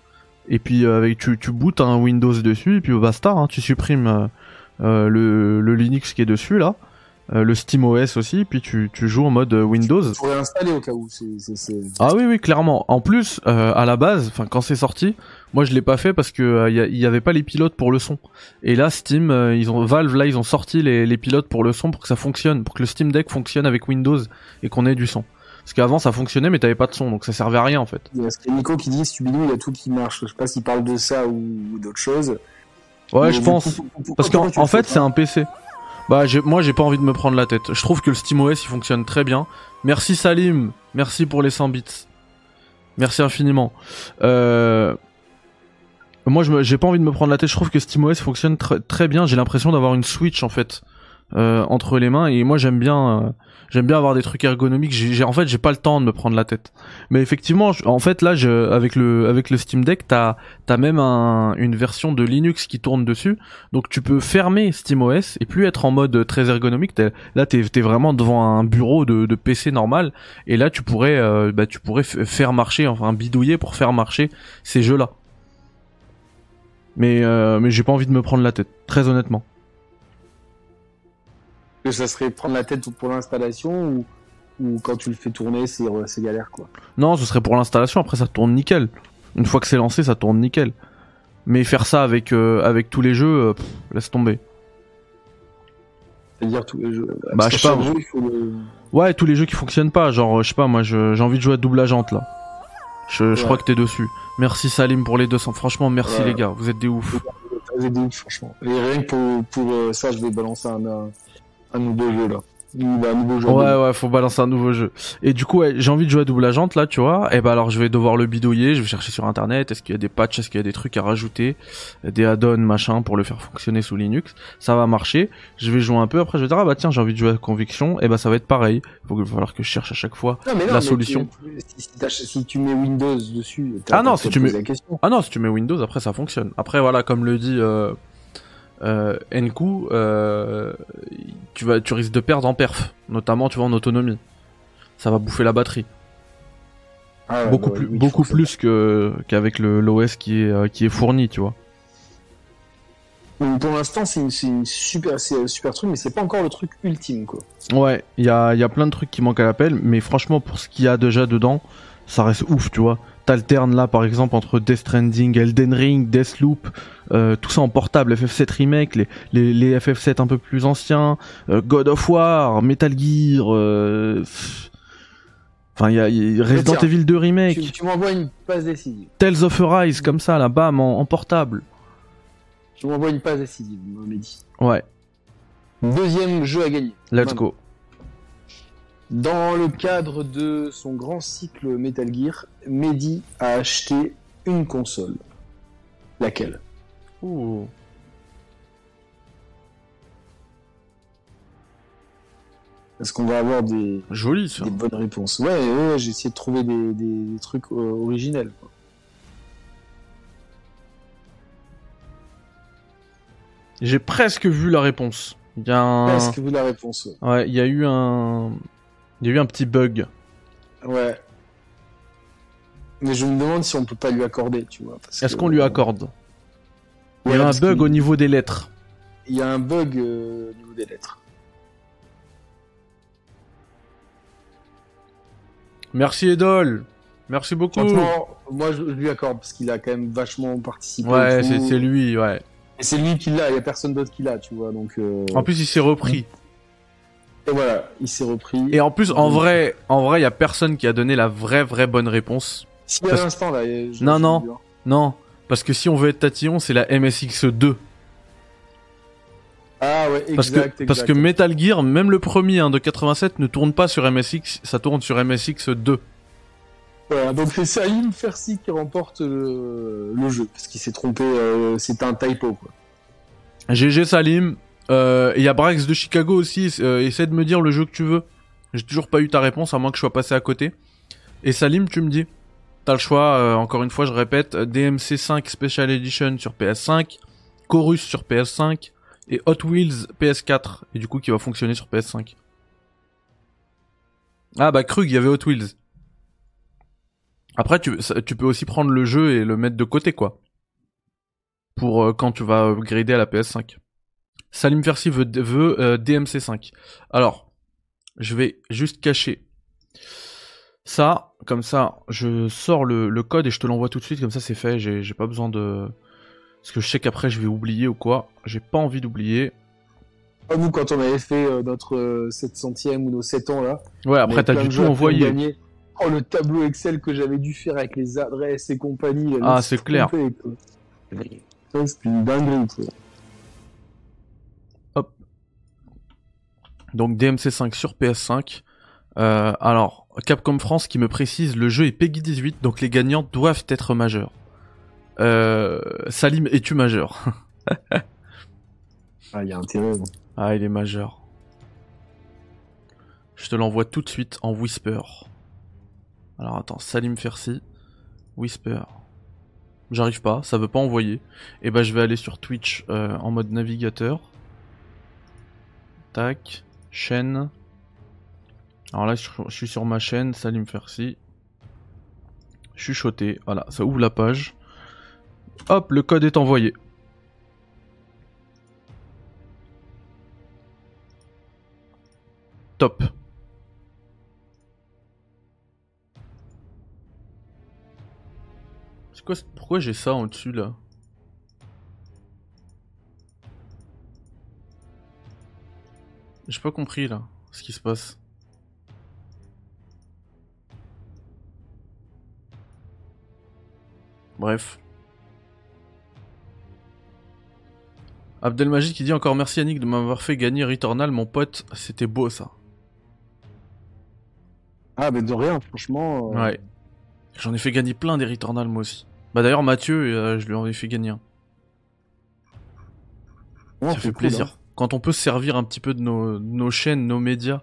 A: et puis euh, avec tu, tu bootes un Windows dessus, et puis basta, hein, tu supprimes euh, euh, le, le Linux qui est dessus là, euh, le SteamOS aussi, puis tu, tu joues en mode Windows.
B: Tu pourrais l'installer au cas où.
A: Ah oui oui clairement. En plus euh, à la base, enfin quand c'est sorti, moi je l'ai pas fait parce que euh, y, avait pas les pilotes pour le son. Et là Steam, euh, ils ont Valve là ils ont sorti les, les pilotes pour le son pour que ça fonctionne, pour que le Steam Deck fonctionne avec Windows et qu'on ait du son. Parce qu'avant ça fonctionnait mais t'avais pas de son donc ça servait à rien en fait.
B: Il y a ce qu'il y a Nico qui dit bidouilles, il y a tout qui marche. Je sais pas s'il parle de ça ou, ou d'autre chose.
A: Ouais
B: Mais
A: je pense.
B: coup,
A: Parce qu'en en fait c'est un PC. Bah moi j'ai pas envie de me prendre la tête. Je trouve que le SteamOS il fonctionne très bien. Merci Salim, merci pour les 100 bits. Merci infiniment. Euh... Moi j'ai pas envie de me prendre la tête. Je trouve que SteamOS fonctionne tr- très bien. J'ai l'impression d'avoir une Switch en fait euh, entre les mains et moi j'aime bien euh, j'aime bien avoir des trucs ergonomiques. J'ai en fait j'ai pas le temps de me prendre la tête. Mais effectivement en fait là je, avec le avec le Steam Deck t'as t'as même un, une version de Linux qui tourne dessus donc tu peux fermer SteamOS et plus être en mode très ergonomique. Là, t'es es vraiment devant un bureau de, de PC normal et là tu pourrais, euh, bah, tu pourrais faire marcher, enfin bidouiller pour faire marcher ces jeux-là. Mais euh, mais j'ai pas envie de me prendre la tête, très honnêtement.
B: Que ça serait prendre la tête pour l'installation ou, ou quand tu le fais tourner, c'est c'est galère quoi.
A: Non, ce serait pour l'installation. Après, ça tourne nickel. Une fois que c'est lancé, ça tourne nickel. Mais faire ça avec euh, avec tous les jeux, euh, pff, laisse tomber.
B: C'est-à-dire tous les jeux.
A: Bah, je sais pas,
B: jeu, il faut le-
A: Ouais, tous les jeux qui fonctionnent pas, genre, euh, je sais pas, moi, j'ai envie de jouer à double agente là. Je, je crois que t'es dessus. Merci Salim pour les 200. Franchement, merci
B: Ouais.
A: les gars, vous êtes des ouf.
B: Vous êtes ouf, franchement. Et rien que pour, pour euh, ça, je vais balancer un, un, un nouveau jeu là. Ou un nouveau jeu.
A: Ouais, ouais, faut balancer un nouveau jeu. Et du coup, ouais, j'ai envie de jouer à double agente là, tu vois. Et bah alors, je vais devoir le bidouiller. Je vais chercher sur internet. Est-ce qu'il y a des patchs, est-ce qu'il y a des trucs à rajouter, des add-ons machin pour le faire fonctionner sous Linux. Ça va marcher. Je vais jouer un peu. Après, je vais dire ah bah tiens, j'ai envie de jouer à Conviction. Et bah ça va être pareil. Faut que- va falloir que je cherche à chaque fois.
B: Non, mais non,
A: la
B: mais
A: solution.
B: si, si si tu mets Windows dessus,
A: Ah non, si tu mets-. Ah non, si tu mets Windows, après ça fonctionne. Après voilà, comme le dit euh, euh, Nku, euh, tu vas, tu risques de perdre en perf, notamment tu vois en autonomie. Ça va bouffer la batterie.
B: Ah
A: beaucoup
B: bah
A: plus,
B: oui,
A: beaucoup
B: forcément.
A: plus que qu'avec le l'OS qui est euh, qui est fourni, tu vois.
B: Donc, pour l'instant, c'est une, c'est une super, c'est un super truc, mais c'est pas encore le truc ultime, quoi.
A: Ouais, il y a, il y a plein de trucs qui manquent à l'appel, mais franchement pour ce qu'il y a déjà dedans, ça reste ouf, tu vois. T'alternes là par exemple entre Death Stranding, Elden Ring, Deathloop, euh, tout ça en portable, FF7 remake, les, les, les FF7 un peu plus anciens, euh, God of War, Metal Gear, euh, enfin il y a, il y a Resident
B: tiens,
A: Evil 2 remake,
B: Tu, tu m'envoies une passe décisive.
A: Tales of Arise comme ça là, bam en, en portable.
B: Tu m'envoies une passe décisive, Mehdi.
A: Ouais,
B: Deuxième jeu à gagner.
A: let's
B: Maintenant.
A: go.
B: Dans le cadre de son grand cycle Metal Gear, Mehdi a acheté une console. Laquelle?
A: Ouh.
B: Est-ce qu'on va avoir des,
A: Joli ça.
B: des bonnes réponses? Ouais, ouais, ouais, j'ai essayé de trouver des, des- des trucs euh, originels. quoi.
A: J'ai presque vu la réponse. Il y a un...
B: Est-ce que vous la réponse ouais.
A: Ouais, il y a eu un, il y a eu un petit bug.
B: Ouais. Mais je me demande si on peut pas lui accorder, tu vois.
A: Est-ce qu'on lui accorde? Il y a un bug au niveau des lettres.
B: Il y a un bug euh, au niveau des lettres.
A: Merci Edol. Merci beaucoup.
B: Moi je, lui accorde parce qu'il a quand même vachement participé.
A: Ouais, c'est lui, ouais.
B: Et c'est lui qui l'a, il y a personne d'autre qui l'a, tu vois. Donc euh,
A: En plus, il s'est repris.
B: Et voilà, il s'est repris.
A: Et en plus, en vrai, en vrai, il y a personne qui a donné la vraie, vraie bonne réponse.
B: Si à l'instant là, je-
A: Non, non. Non, parce que si on veut être tatillon, c'est la MSX2.
B: Ah ouais, exact,
A: Parce que,
B: exact.
A: parce que Metal Gear, même le premier hein, de 87, ne tourne pas sur MSX, ça tourne sur MSX2.
B: Voilà, donc c'est Salim Fersi qui remporte le, le jeu parce qu'il s'est trompé, euh, c'était un typo quoi.
A: GG Salim. Euh, il y a Brax de Chicago aussi. euh, essaie de me dire le jeu que tu veux. J'ai toujours pas eu ta réponse, à moins que je sois passé à côté. Et Salim, tu me dis T'as le choix, euh, encore une fois, je répète, DMC5 Special Edition sur PS5, Chorus sur PS5 et Hot Wheels PS4, et du coup qui va fonctionner sur PS5. Ah bah Krug, il y avait Hot Wheels. Après, tu, peux aussi prendre le jeu et le mettre de côté, quoi. Pour euh, quand tu vas upgrader à la PS5. Salim Fersi veut, veut euh, DMC5. Alors, je vais juste cacher ça, comme ça, je sors le, le code et je te l'envoie tout de suite, comme ça c'est fait, j'ai pas besoin de... Parce que je sais qu'après je vais oublier ou quoi, j'ai pas envie d'oublier.
B: Pas nous quand on avait fait euh, notre euh, 700e ou nos 7 ans là.
A: Ouais, après t'as du tout envoyé.
B: Oh le tableau Excel que j'avais dû faire avec les adresses et compagnie.
A: Ah, c'est clair.
B: C'était une dinguerie
A: Donc DMC5 sur PS5. Euh, alors, Capcom France qui me précise, le jeu est Peggy 18, donc les gagnants doivent être majeurs. Euh, Salim, es-tu majeur?
B: Ah, il y a intérêt.
A: Ah, il est majeur. Je te l'envoie tout de suite en Whisper. Alors attends, Salim Fersi, Whisper. J'arrive pas, ça veut pas envoyer. Et bah je vais aller sur Twitch euh, en mode navigateur. Tac, chaîne. Alors là je suis sur ma chaîne, Salim Fersi. Chuchoté, voilà, ça ouvre la page. Hop, le code est envoyé. Top. Quoi, pourquoi j'ai ça en dessus là? J'ai pas compris là, ce qui se passe. Bref. Abdelmajid qui dit encore merci Yannick de m'avoir fait gagner Returnal, mon pote, c'était beau ça.
B: Ah, mais de rien, franchement. euh,
A: Ouais. J'en ai fait gagner plein des Returnal moi aussi. Bah d'ailleurs Mathieu, euh, je lui en ai fait gagner un. Ça fait
B: cool,
A: plaisir.
B: hein.
A: Quand on peut se servir un petit peu de nos, nos chaînes, nos médias,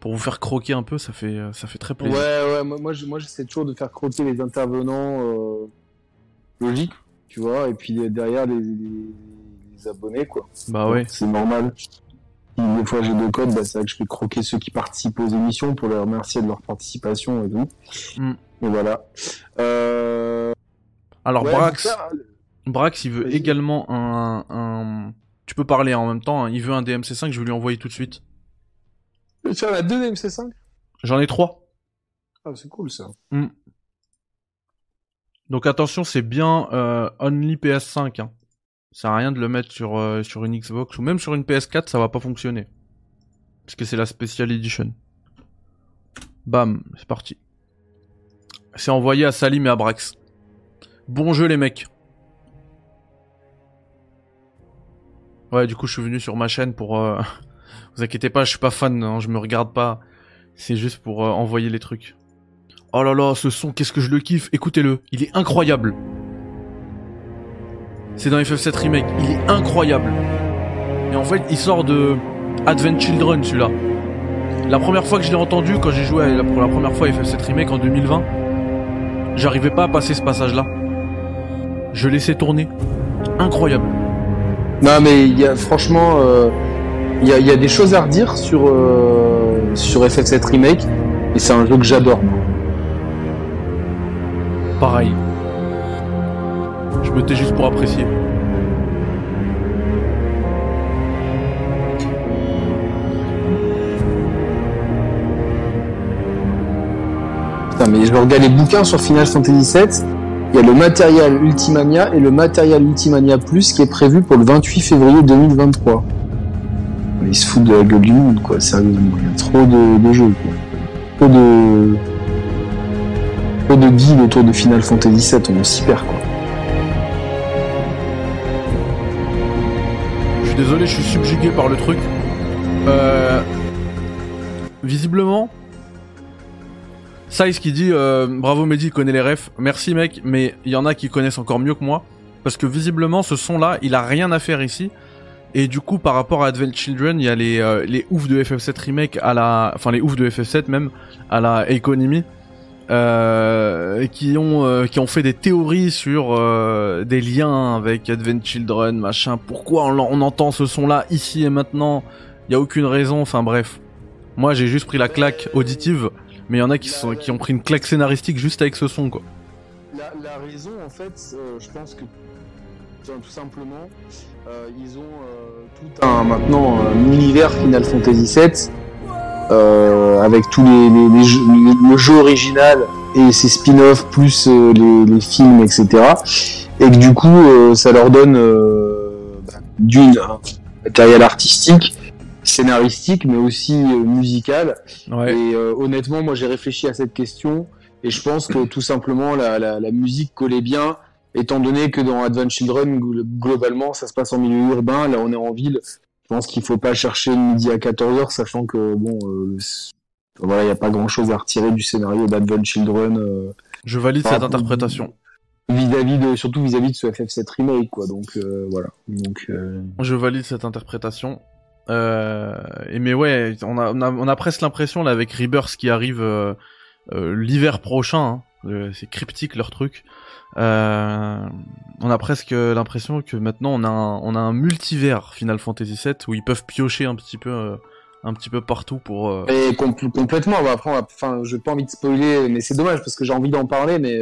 A: pour vous faire croquer un peu, ça fait, ça fait très
B: Ouais,
A: plaisir.
B: ouais, moi, moi, moi j'essaie toujours de faire croquer les intervenants euh, logiques, tu vois, et puis derrière les, les- les abonnés, quoi.
A: Bah ouais.
B: C'est normal. Des fois j'ai deux codes, bah, c'est vrai que je fais croquer ceux qui participent aux émissions pour les remercier de leur participation et tout.
A: Mm.
B: Et voilà. Euh...
A: Alors
B: ouais,
A: Brax,
B: ça,
A: Brax, il veut également un, un... Tu peux parler en même temps, hein. il veut un DMC5, je vais lui envoyer tout de suite.
B: Tu en as deux DMC5
A: J'en ai trois.
B: Ah, c'est cool ça.
A: Donc attention, c'est bien euh, only PS5. Hein. Ça sert à rien de le mettre sur, euh, sur une Xbox ou même sur une PS4, ça va pas fonctionner. Parce que c'est la Special Edition. Bam, c'est parti. C'est envoyé à Salim et à Brax. Bon jeu les mecs. Ouais, du coup, je suis venu sur ma chaîne pour... euh, Vous inquiétez pas, je suis pas fan, hein, je me regarde pas. C'est juste pour euh, envoyer les trucs. Oh là là, ce son, qu'est-ce que je le kiffe. Écoutez-le, il est incroyable. C'est dans FF7 Remake, il est incroyable. Et en fait, il sort de Advent Children, celui-là. La première fois que je l'ai entendu, quand j'ai joué pour la première fois à FF7 Remake en 2020, j'arrivais pas à passer ce passage-là. Je laissais tourner. Incroyable.
B: Non, mais y a, franchement, euh, il y, a, il y a des choses à redire sur, euh, sur FF7 Remake, et c'est un jeu que j'adore.
A: Pareil. Je me tais juste pour apprécier.
B: Putain, mais je regarde les bouquins sur Final Fantasy VII. Il y a le matériel Ultimania et le matériel Ultimania Plus qui est prévu pour le 28 février 2023. Ils se foutent de la gueule du monde, quoi, sérieusement. Il y a trop de, jeux, quoi. Trop de. De guides autour de Final Fantasy VII, on s'y perd, quoi.
A: Je suis désolé, je suis subjugué par le truc. Euh... Visiblement, Size qui dit euh, bravo Mehdi, il connaît les refs. Merci mec, mais il y en a qui connaissent encore mieux que moi. Parce que visiblement, ce son-là, il a rien à faire ici. Et du coup, par rapport à Advent Children, il y a les, euh, les oufs de FF7 Remake à la... Enfin, les oufs de FF7 même, à la Economy. euh, qui ont euh, qui ont fait des théories sur euh, des liens avec Advent Children, machin. Pourquoi on, on entend ce son-là ici et maintenant? Il y a aucune raison. Enfin bref, moi j'ai juste pris la claque auditive, mais il y en a qui sont qui ont pris une claque scénaristique juste avec ce son quoi.
B: La, raison, en fait, euh, je pense que tout simplement, euh, ils ont euh, tout un maintenant un univers Final Fantasy VII avec tous les, jeux- le, jeu original et ses spin-offs plus les, films, etc. Et que du coup, ça leur donne bah, d'une un matériel artistique, scénaristique, mais aussi euh, musical.
A: Ouais.
B: Et euh, honnêtement, moi j'ai réfléchi à cette question et je pense que tout simplement la, la, la musique collait bien, étant donné que dans Advent Children, gl- globalement, ça se passe en milieu urbain, là on est en ville. Je pense qu'il faut pas chercher midi à 14h, sachant que bon, euh, voilà, il n'y a pas grand chose à retirer du scénario d'Advent Children euh,
A: Je valide cette interprétation.
B: vis-à-vis de, surtout vis-à-vis de ce FF7 remake, quoi. Donc euh, voilà. Donc euh,
A: Je valide cette interprétation. Euh, et mais ouais, on a, on a, on a presque l'impression là avec Rebirth qui arrive euh, euh, l'hiver prochain. hein. C'est cryptique leur truc. On a presque l'impression que maintenant on a un, on a un multivers Final Fantasy VII où ils peuvent piocher un petit peu, un petit peu partout pour.
B: Et com- complètement, bah, après, enfin, j'ai pas envie de spoiler, mais c'est dommage parce que j'ai envie d'en parler, mais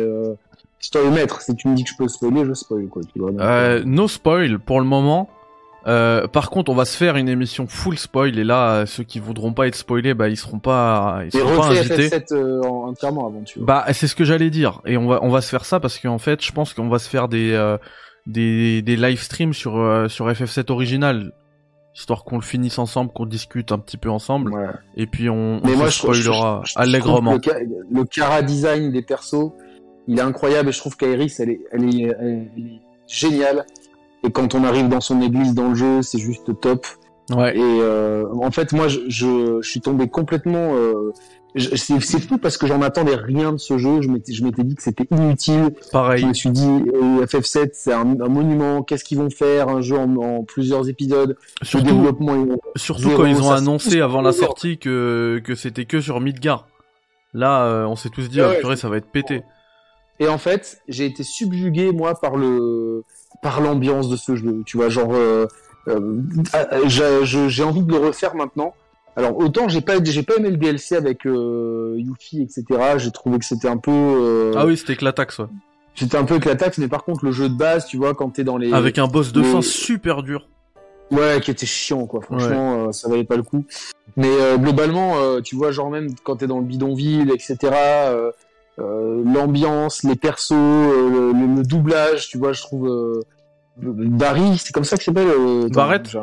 B: c'est toi le maître. Si tu me dis que je peux spoiler, je spoil, quoi. Tu vois, donc,
A: no spoil pour le moment. Euh, par contre, on va se faire une émission full spoil et là, ceux qui voudront pas être spoilés, bah ils seront pas, ils
B: Et
A: seront pas invités.
B: FF7 euh, en- entièrement avant, tu vois.
A: Bah, c'est ce que j'allais dire. Et on va, on va se faire ça parce qu'en fait, je pense qu'on va se faire des, euh, des, des live streams sur, sur FF7 original. Histoire qu'on le finisse ensemble, qu'on discute un petit peu ensemble. Et puis on,
B: Mais
A: se
B: moi,
A: spoilera
B: je- je- je
A: allègrement.
B: Le, le cara design des persos, il est incroyable et je trouve qu'Aeris, elle est, elle est, elle est géniale. Et quand on arrive dans son église dans le jeu, c'est juste top.
A: Ouais.
B: Et euh, en fait, moi, je, je, je suis tombé complètement. Euh, c'est fou parce que j'en attendais rien de ce jeu. Je m'étais, je m'étais dit que c'était inutile.
A: Pareil.
B: Je me suis dit, euh, FF7, c'est un, un monument. Qu'est-ce qu'ils vont faire Un jeu en, en plusieurs épisodes. Le
A: Surtout,
B: développement. est-
A: surtout quand ils ont annoncé avant la sortie que, que c'était que sur Midgar. Là, euh, on s'est tous dit,
B: Ouais,
A: ah, purée, ça va être pété.
B: Et en fait, j'ai été subjugué moi par le par l'ambiance de ce jeu. Tu vois, genre, euh, euh, ah, j'ai je- j'ai envie de le refaire maintenant. Alors autant j'ai pas j'ai pas aimé le DLC avec euh, Yuffie etc. J'ai trouvé que c'était un peu euh,
A: Ah oui, c'était Clatax, ouais.
B: c'était un peu éclatax, mais par contre le jeu de base, tu vois, quand t'es dans les
A: Avec un boss de fin super dur.
B: Ouais, qui était chiant, quoi. Franchement, euh, ça valait pas le coup. Mais euh, globalement, euh, tu vois, genre même quand t'es dans le bidonville, etc., euh, l'ambiance, les persos, euh, le, le- doublage, tu vois, je trouve... Euh, Barry, c'est comme ça que s'appelle euh,
A: Barrett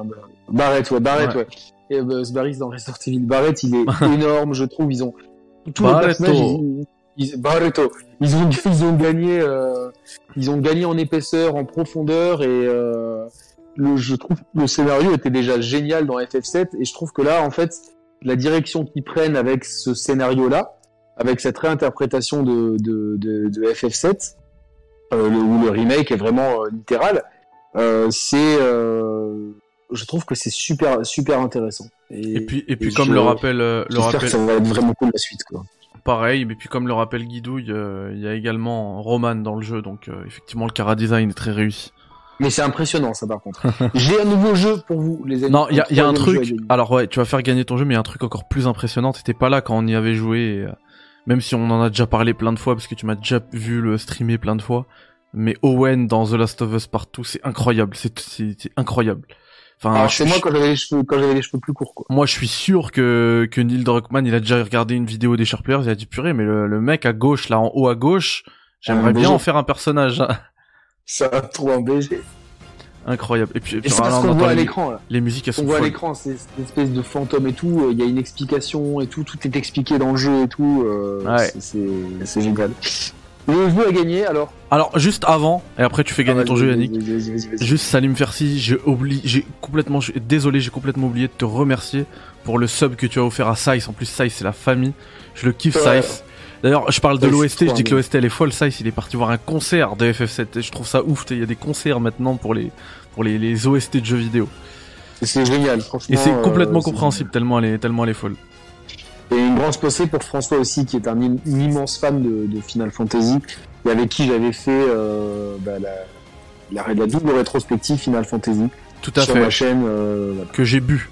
B: Barrett, ouais, Barrett,
A: Ouais.
B: ouais. Et euh, ce Barry, dans Resident Evil. Barrett, il est énorme, je trouve. Ils ont... Tous les
A: Barretto.
B: personnages, ils, ils- Barretto. Ils ont, ils ont gagné... Euh, ils ont gagné en épaisseur, en profondeur, et... Euh, le, je trouve le scénario était déjà génial dans FF7 et je trouve que là en fait la direction qu'ils prennent avec ce scénario là avec cette réinterprétation de, de, de, de FF7 euh, le, où le remake est vraiment euh, littéral euh, c'est je trouve que c'est super super intéressant et,
A: Et puis, et puis
B: et
A: comme
B: je-
A: le rappelle, le rappelle,
B: que ça va être vraiment cool la suite quoi
A: pareil, mais puis comme le rappelle Guidouille, euh, il y a également Roman dans le jeu, donc effectivement le Cara Design est très réussi.
B: mais c'est impressionnant ça par contre j'ai un nouveau jeu pour vous les amis
A: Non, il y a, y a un truc. Alors ouais, tu vas faire gagner ton jeu, mais il y a un truc encore plus impressionnant. T'étais pas là quand on y avait joué, même si on en a déjà parlé plein de fois parce que tu m'as déjà vu le streamer plein de fois. Mais Owen dans The Last of Us Partout, c'est incroyable. C'est incroyable. Enfin,
B: alors
A: je-
B: moi quand j'avais les cheveux quand j'avais les cheveux plus courts quoi
A: moi, je suis sûr que que Neil Druckmann, il a déjà regardé une vidéo des Sharplayers, il a dit purée, mais le, le mec à gauche, là en haut à gauche, j'aimerais bien
B: BG.
A: en faire un personnage. hein.
B: ça a trop un BG
A: Incroyable. Et puis, et
B: Et
A: puis,
B: c'est parce qu'on
A: on
B: voit à l'écran là.
A: les musiques, elles
B: On
A: sont
B: voit à l'écran, c'est cette espèce de fantôme et tout. euh, Il y a une explication et tout. Tout est expliqué dans le jeu et tout. euh,
A: Ouais.
B: c'est- C'est c'est génial. Le jeu à gagner alors.
A: Alors, juste avant, et après tu fais gagner
B: Ah,
A: ton
B: vas-y,
A: jeu, Yannick.
B: vas-y, vas-y.
A: Juste Salim Fersi, j'ai oublié, j'ai complètement, désolé, j'ai complètement oublié de te remercier pour le sub que tu as offert à Sice. En plus, Sice c'est la famille, je le kiffe
B: Ouais.
A: Sice. D'ailleurs, je parle de l'OST, je
B: trop
A: dis que l'OST elle est folle. Sice, il est parti voir un concert de FF7 et je trouve ça ouf. Il y a des concerts maintenant pour les pour les, les OST de jeux vidéo.
B: C'est génial, franchement.
A: Et c'est
B: euh,
A: complètement
B: c'est-
A: compréhensible tellement elle est tellement elle est folle.
B: Et une grande pensée pour François aussi, qui est un im- immense fan de, de Final Fantasy, et avec qui j'avais fait euh, bah, la, la, la double rétrospective Final Fantasy
A: Tout à
B: sur
A: fait.
B: ma chaîne. euh, voilà.
A: Que j'ai bu.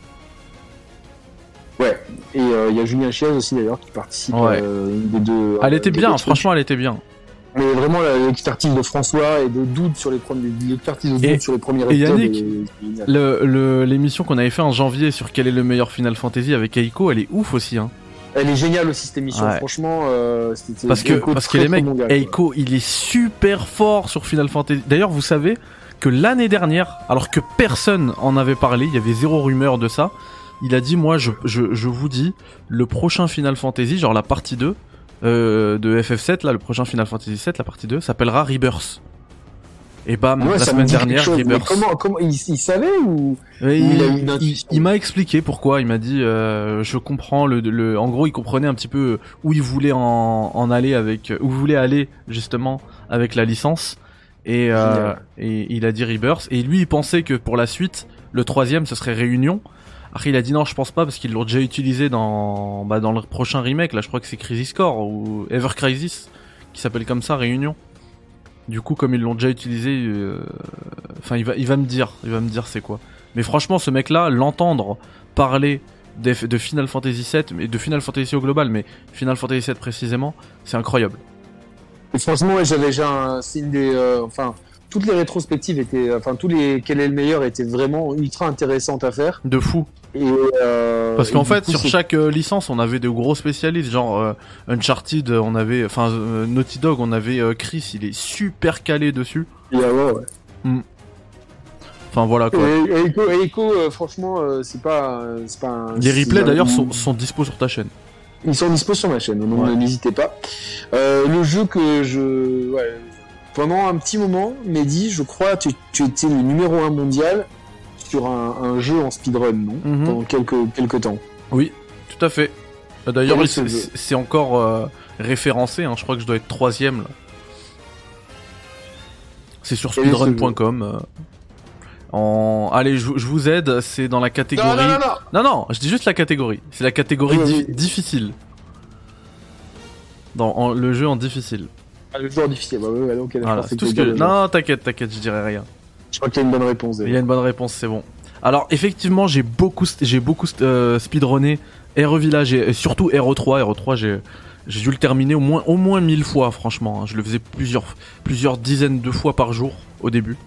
B: Ouais. Et euh, il y a Julien Chiez aussi d'ailleurs qui participe.
A: Ouais.
B: euh, une des deux.
A: Elle
B: euh,
A: était
B: des
A: bien, franchement, elle était bien.
B: Mais vraiment l'expertise de François et de Doud sur les premiers, l'expertise de
A: Et-
B: Doud sur les premiers
A: et
B: épisodes
A: Yannick,
B: est-.
A: Le- L'émission qu'on avait fait en janvier sur quel est le meilleur Final Fantasy avec Aiko, elle est ouf aussi. Hein.
B: Elle est géniale aussi cette émission.
A: Ouais.
B: Franchement, euh,
A: Parce que, parce que les mecs. Eiko, il est super fort sur Final Fantasy. D'ailleurs, vous savez que l'année dernière, alors que personne en avait parlé, il y avait zéro rumeur de ça, il a dit, moi, je, je, je vous dis, le prochain Final Fantasy, genre la partie 2 euh, de FF7, là, le prochain Final Fantasy 7, la partie 2, s'appellera Rebirth. Et bam,
B: Ouais,
A: la semaine dernière, Rebirth.
B: comment, comment, il, il savait ou Il
A: m'a expliqué pourquoi. Il m'a dit, euh, je comprends le, le. En gros, il comprenait un petit peu où il voulait en, en aller avec, où il voulait aller justement avec la licence. Et, euh, et il a dit Rebirth. Et lui, il pensait que pour la suite, le troisième, ce serait Réunion. Après, il a dit non, je pense pas parce qu'ils l'ont déjà utilisé dans, bah, dans le prochain remake. Là, je crois que c'est Crisis Core ou Ever Crisis qui s'appelle comme ça, Réunion. Du coup, comme ils l'ont déjà utilisé, euh, enfin, il va, il va me dire, il va me dire c'est quoi. Mais franchement, ce mec-là, l'entendre parler de Final Fantasy VII, mais de Final Fantasy au global, mais Final Fantasy VII précisément, c'est incroyable.
B: Franchement, j'avais déjà un, une des, euh, enfin, toutes les rétrospectives étaient, enfin, tous les quel est le meilleur étaient vraiment ultra intéressantes à faire.
A: De fou.
B: Et euh,
A: Parce qu'en fait,
B: coup,
A: sur chaque euh, licence, on avait de gros spécialistes, genre euh, Uncharted, on avait, enfin euh, Naughty Dog, on avait euh, Chris, il est super calé dessus.
B: Et, euh, ouais, ouais.
A: Enfin voilà quoi.
B: Et, et Echo, euh, franchement, euh, c'est pas, euh, c'est pas. un-
A: Les replays d'ailleurs sont, sont dispo sur ta chaîne.
B: Ils sont dispo sur ma chaîne, donc
A: Ouais.
B: n'hésitez pas. Euh, le jeu que je, ouais, pendant un petit moment, Mehdi, je crois, tu, tu étais le numéro un mondial sur un, un jeu en speedrun, non
A: Mhm.
B: Pendant quelques quelques temps.
A: Oui, tout à fait. Euh, D'ailleurs,
B: c'est-
A: encore euh, référencé, hein, je crois que je dois être troisième là. C'est sur speedrun.com. euh. En... Allez, je, je vous aide, c'est dans la catégorie...
B: Non, non, non, non.
A: Non, non, je dis juste la catégorie. C'est la catégorie
B: Oui,
A: di-
B: oui.
A: difficile. Dans en- le jeu en difficile.
B: Ah, le joueur difficile. Bah, ouais, ouais,
A: Voilà,
B: c'est
A: c'est tout ce que... Non, t'inquiète, t'inquiète, je dirai rien.
B: Je crois qu'il y a une bonne réponse.
A: Il y a une bonne réponse, c'est bon. Alors, effectivement, j'ai beaucoup, j'ai beaucoup euh, speedrunné RE Village et, et surtout RE3. RE3, j'ai, j'ai dû le terminer au moins, au moins mille fois, franchement. hein. Je le faisais plusieurs, plusieurs dizaines de fois par jour au début.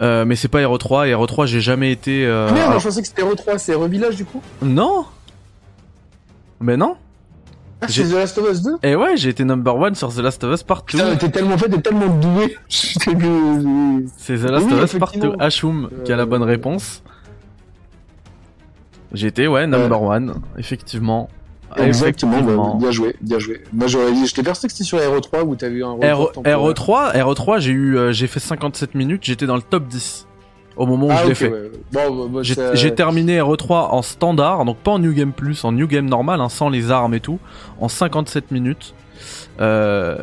A: Euh, mais c'est pas RE3. Et RE3, j'ai jamais été. euh,
B: Merde,
A: alors-
B: je pensais que c'était RE3, c'est RE-Village du coup?
A: Non. Mais non.
B: Ah, c'est The Last of Us 2
A: Et ouais, j'ai été number one sur The Last of Us Part 2.
B: Putain, t'es tellement fait, t'es tellement doué. C'est
A: The Last
B: Oui,
A: of Us Part 2.
B: effectivement.
A: Ashum qui a la bonne
B: Euh,
A: réponse. J'étais, ouais, number one, effectivement.
B: Exactement, bah, bien joué, bien joué. Moi j'aurais dit, je t'ai persuadé que c'était sur RE3 où t'as eu un
A: R-
B: record temporaire.
A: RE3, RE3, j'ai eu, euh, j'ai fait 57 minutes, j'étais dans le top 10 au moment où
B: Ah,
A: je l'ai fait.
B: ouais. Bon, bah, bah,
A: J'ai j'ai terminé RE3 en standard, donc pas en New Game Plus, en New Game normal, hein, sans les armes et tout, en 57 minutes. Euh,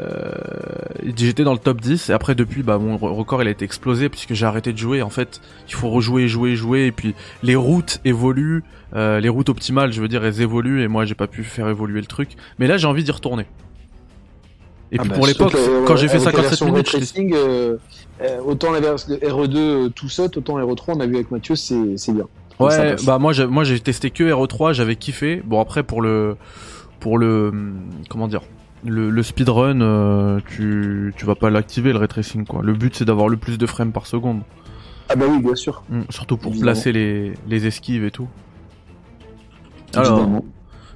A: j'étais dans le top 10 et après depuis bah mon re- record il a été explosé puisque j'ai arrêté de jouer en fait il faut rejouer jouer jouer et puis les routes évoluent euh, les routes optimales je veux dire elles évoluent et moi j'ai pas pu faire évoluer le truc mais là j'ai envie d'y retourner et
B: Ah
A: puis
B: bah,
A: pour l'époque quand
B: euh,
A: j'ai fait
B: avec la
A: 57
C: version
A: minutes
C: Retracing, euh, euh, autant la version RE2 euh, tout saute, autant RE3 on a vu avec Mathieu, c'est c'est bien.
A: Ouais, bah moi j'ai moi j'ai testé que RE3, j'avais kiffé. Bon après pour le pour le hum, comment dire le, le speedrun, euh, tu tu vas pas l'activer le ray tracing quoi. Le but c'est d'avoir le plus de frames par seconde,
C: Ah bah oui, bien sûr.
A: Hum, surtout pour
C: Évidemment.
A: placer les les esquives et tout. Alors
C: Évidemment.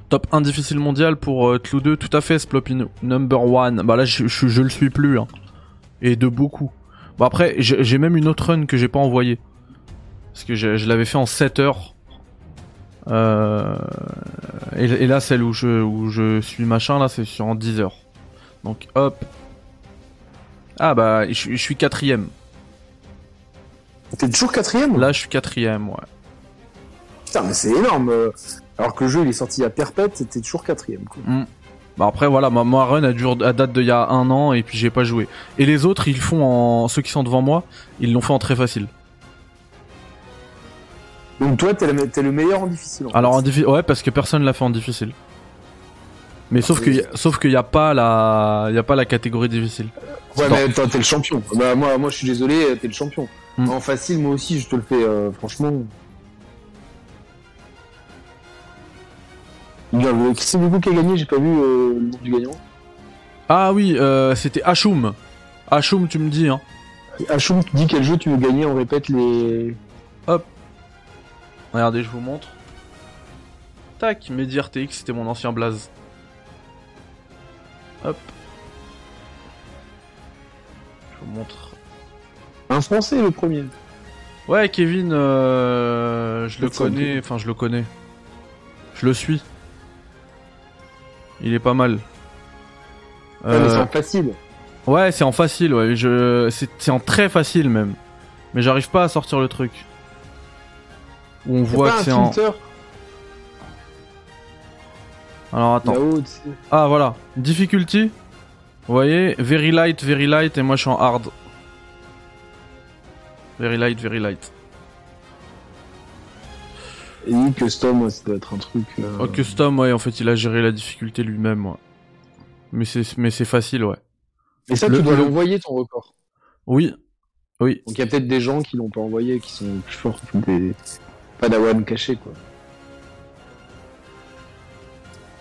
A: Top 1 difficile mondial pour euh, Clou 2, tout à fait Splopino number one. Bah là je, je, je le suis plus hein. et de beaucoup. Bon après j'ai même une autre run que j'ai pas envoyée parce que je, je l'avais fait en 7 heures. Euh, et, et là, celle où je, où je suis machin, là, c'est sur en 10 heures. Donc, hop. Ah bah, je, suis- je suis quatrième.
C: T'es toujours quatrième
A: Là, je suis quatrième, ouais.
C: Putain, mais c'est énorme. Alors que le jeu il est sorti à perpète, t'es toujours quatrième. Quoi.
A: Bah après, voilà, ma, ma run a à date d'il y a un an, et puis j'ai pas joué. Et les autres, ils font en, ceux qui sont devant moi, ils l'ont fait en très facile.
B: Donc toi, t'es le, t'es le meilleur en difficile. en
A: Alors
B: fait.
A: en difficile, ouais, parce que personne l'a fait en difficile. Mais sauf que, sauf qu'il y a pas la, y a pas la catégorie difficile.
B: Ouais, mais t'es le champion. Bah, moi, moi, je suis désolé, t'es le champion.
A: Hmm.
B: En facile, moi aussi, je te le fais, euh, franchement. Bien, le- C'est du coup qui a gagné, j'ai pas vu euh, le nom du gagnant.
A: Ah oui, euh, c'était Hachum. Hachum, tu me dis, hein.
B: Hachum, tu dis quel jeu tu veux gagner, on répète les.
A: Regardez, je vous montre. Tac, Medi RTX, c'était mon ancien blaze. Hop. Je vous montre.
B: Un français, le premier.
A: Ouais, Kevin, euh, je le connais, enfin je le connais. Je le suis. Il est pas mal.
B: Ouais, mais c'est
A: Euh,
B: en facile.
A: ouais, c'est en facile, ouais. Je, c'est, en très facile même. Mais j'arrive pas à sortir le truc. Où on voit
B: pas
A: que c'est en. Alors attends. Ah voilà, difficulty. Vous voyez, very light, very light, et moi je suis en hard. Very light, very light.
B: Et custom, ouais, ça doit être un truc. euh,
A: Oh, custom, ouais, en fait, il a géré la difficulté lui-même, ouais. Mais c'est, mais c'est facile, ouais.
B: Et ça,
A: Le-
B: tu dois
A: le-
B: l'envoyer ton record.
A: Oui, oui.
B: Donc il y a peut-être des gens qui l'ont pas envoyé, qui sont plus forts que des padawan cachés, quoi.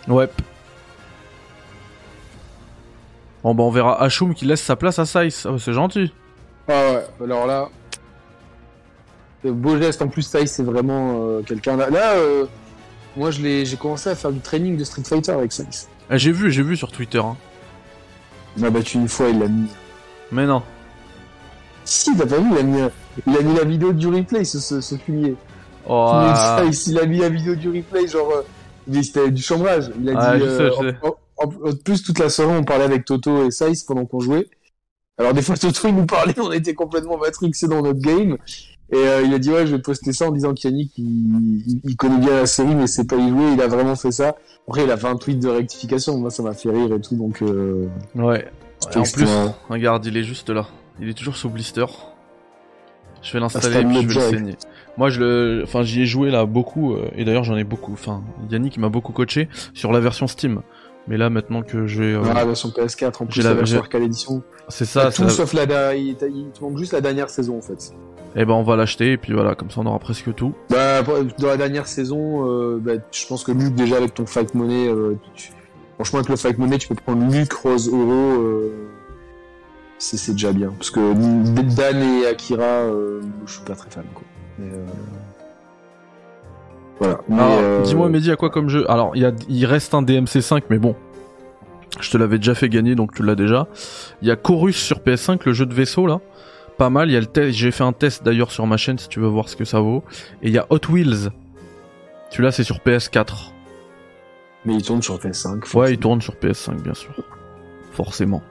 A: Ouais. Bon, bah, on verra Hachum qui laisse sa place à Size. Ah, c'est gentil.
B: Ah ouais, alors là. Le beau geste, en plus, Sai, c'est vraiment euh, quelqu'un. Là, là euh, moi, je l'ai- j'ai commencé à faire du training de Street Fighter avec Sai.
A: Ah, j'ai vu, j'ai vu sur Twitter. Hein.
B: Il m'a battu une fois, il l'a mis.
A: Mais non.
B: Si, t'as pas vu, il a mis, il a mis la vidéo du replay, ce, ce, ce fumier.
A: Oh,
B: Fumier
A: ah.
B: Il a mis la vidéo du replay, genre. euh, c'était du chambrage. Il a
A: Ah,
B: dit.
A: je sais,
B: euh,
A: je sais.
B: en, en- en plus, toute la soirée, on parlait avec Toto et Sai pendant qu'on jouait. Alors, des fois, Toto, il nous parlait, on était complètement matrixés dans notre game. Et euh, il a dit, ouais, je vais poster ça en disant qu'Yannick, il, il, il connaît bien la série, mais c'est pas y jouer, il a vraiment fait ça. Après, il a fait un tweet de rectification, moi, ça m'a fait rire et tout, donc. Euh,
A: Ouais. en plus, regarde, il est juste là. Il est toujours sous blister. Je vais l'installer et puis je vais le saigner. Moi, je le, enfin, j'y ai joué là beaucoup, euh, et d'ailleurs, j'en ai beaucoup. Enfin, Yannick m'a beaucoup coaché sur la version Steam. Mais là, maintenant que j'ai, euh,
B: Ah, la version PS4, en plus,
A: J'ai
B: la,
A: la-
B: version Arcade Edition.
A: c'est
B: T'as
A: ça,
B: tout
A: ça...
B: sauf la, il te manque juste la dernière saison, en fait.
A: Et ben, on va l'acheter et puis voilà, comme ça, on aura presque tout.
B: Bah, dans la dernière saison, euh, bah, je pense que Luc, déjà avec ton Fight Money, euh, tu- franchement, avec le Fight Money, tu peux prendre Luc, Rose, Oro, euh, c'est déjà bien. Parce que Dan et Akira, je suis pas très fan, quoi. Mais, euh, Voilà.
A: Dis-moi, Mehdi, à quoi comme jeu? Alors, il y a, il reste un DMC5, mais bon. Je te l'avais déjà fait gagner, donc tu l'as déjà. Il y a Chorus sur PS5, le jeu de vaisseau, là. Pas mal. Il y a le test. J'ai fait un test d'ailleurs sur ma chaîne si tu veux voir ce que ça vaut. Et il y a Hot Wheels. Celui-là, c'est sur PS4.
B: mais il tourne sur PS5.
A: Ouais, il tourne sur PS5, bien sûr. Forcément.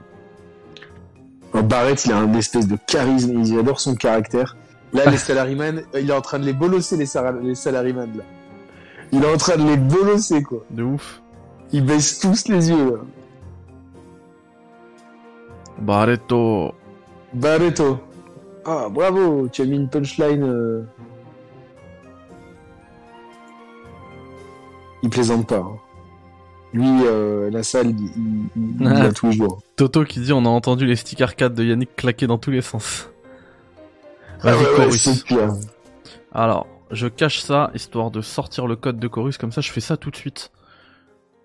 B: Euh, Barrett, il a un espèce de charisme, il adore son caractère. Là, les salaryman, euh, il est en train de les bolosser, les, les salaryman, là. Il est en train de les bolosser, quoi.
A: De ouf.
B: Ils baissent tous les yeux, là.
A: Barreto.
B: Barreto. Ah, bravo, tu as mis une punchline. euh. Il plaisante pas. hein. Lui, euh, la salle, il, il, il- il a tous les jours.
A: Toto qui dit on a entendu les stick arcade de Yannick claquer dans tous les sens.
B: Ah
A: Vas-y,
B: ouais, ouais,
A: Chorus.
B: c'est pire.
A: Alors, je cache ça, histoire de sortir le code de Chorus, comme ça je fais ça tout de suite.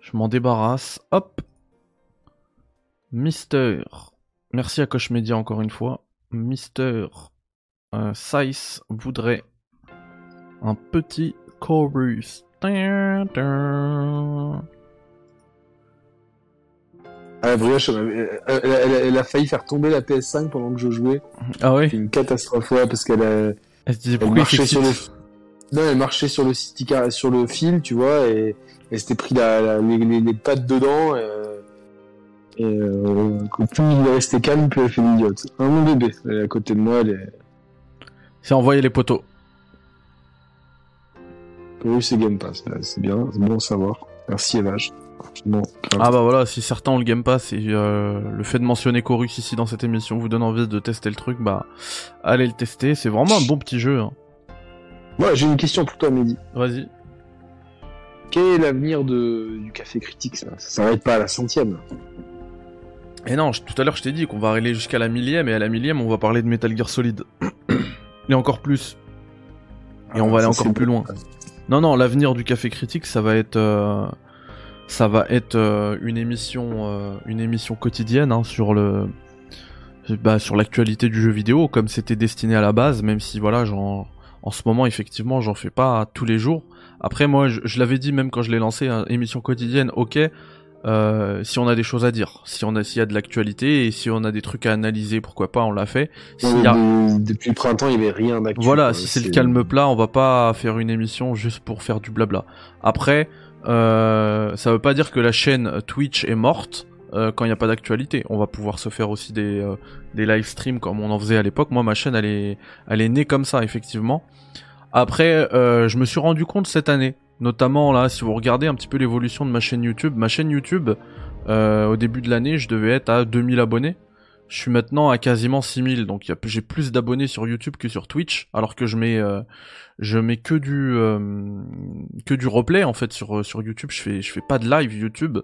A: Je m'en débarrasse. Hop. Mister. Merci à Coach Media encore une fois. Mister euh, Size voudrait un petit Chorus.
B: Ah, Brioche, elle, elle- elle- elle a failli faire tomber la PS5 pendant que je jouais.
A: Ah oui?
B: C'est une catastrophe, ouais, parce qu'elle a...
A: Elle se disait
B: Elle
A: pourquoi il
B: marchait sur le... Non, elle marchait sur le, sur le fil, tu vois, et elle s'était pris la, la- les, les- les pattes dedans, et, et euh, plus il est resté calme, plus elle fait l'idiote. Un mon bébé, elle est à côté de moi, elle est...
A: C'est envoyer les poteaux.
B: Oui, c'est Game Pass, c'est bien, c'est bon à savoir. Merci Evage. Bon,
A: Ah bah voilà, si certains ont le Game Pass et euh, le fait de mentionner Chorus ici dans cette émission vous donne envie de tester le truc, bah allez le tester, c'est vraiment un bon petit jeu. hein.
B: Moi, j'ai une question pour toi, Mehdi.
A: Vas-y.
B: Quel est l'avenir de... du Café Critique Ça, ça s'arrête pas à la centième.
A: Et non, je- tout à l'heure je t'ai dit qu'on va aller jusqu'à la millième, et à la millième on va parler de Metal Gear Solid. et encore plus. Et on va aller
B: Ah,
A: encore plus loin. Non, non, l'avenir du Café Critique, ça va être, euh, ça va être euh, une émission, euh, une émission quotidienne hein, sur le, bah, sur l'actualité du jeu vidéo, comme c'était destiné à la base, même si voilà, j'en, en ce moment effectivement, j'en fais pas tous les jours. Après, moi, je, je l'avais dit même quand je l'ai lancé, hein, émission quotidienne, ok. Euh, si on a des choses à dire, si on a s'il y a de l'actualité et si on a des trucs à analyser, pourquoi pas, on l'a fait. S'il y a-
B: De- Depuis le printemps, il y avait rien d'actu.
A: voilà, si c'est le calme plat, on va pas faire une émission juste pour faire du blabla. Après, euh, ça veut pas dire que la chaîne Twitch est morte euh, quand il n'y a pas d'actualité. On va pouvoir se faire aussi des, euh, des live streams comme on en faisait à l'époque. Moi, ma chaîne, elle est, elle est née comme ça, effectivement. Après, euh, je me suis rendu compte cette année, notamment là, si vous regardez un petit peu l'évolution de ma chaîne YouTube, ma chaîne YouTube, euh, au début de l'année, je devais être à 2000 abonnés. Je suis maintenant à quasiment 6000, donc j'ai plus d'abonnés sur YouTube que sur Twitch, alors que je mets, euh, je mets que du, euh, que du replay en fait sur sur YouTube. Je fais, je fais pas de live YouTube,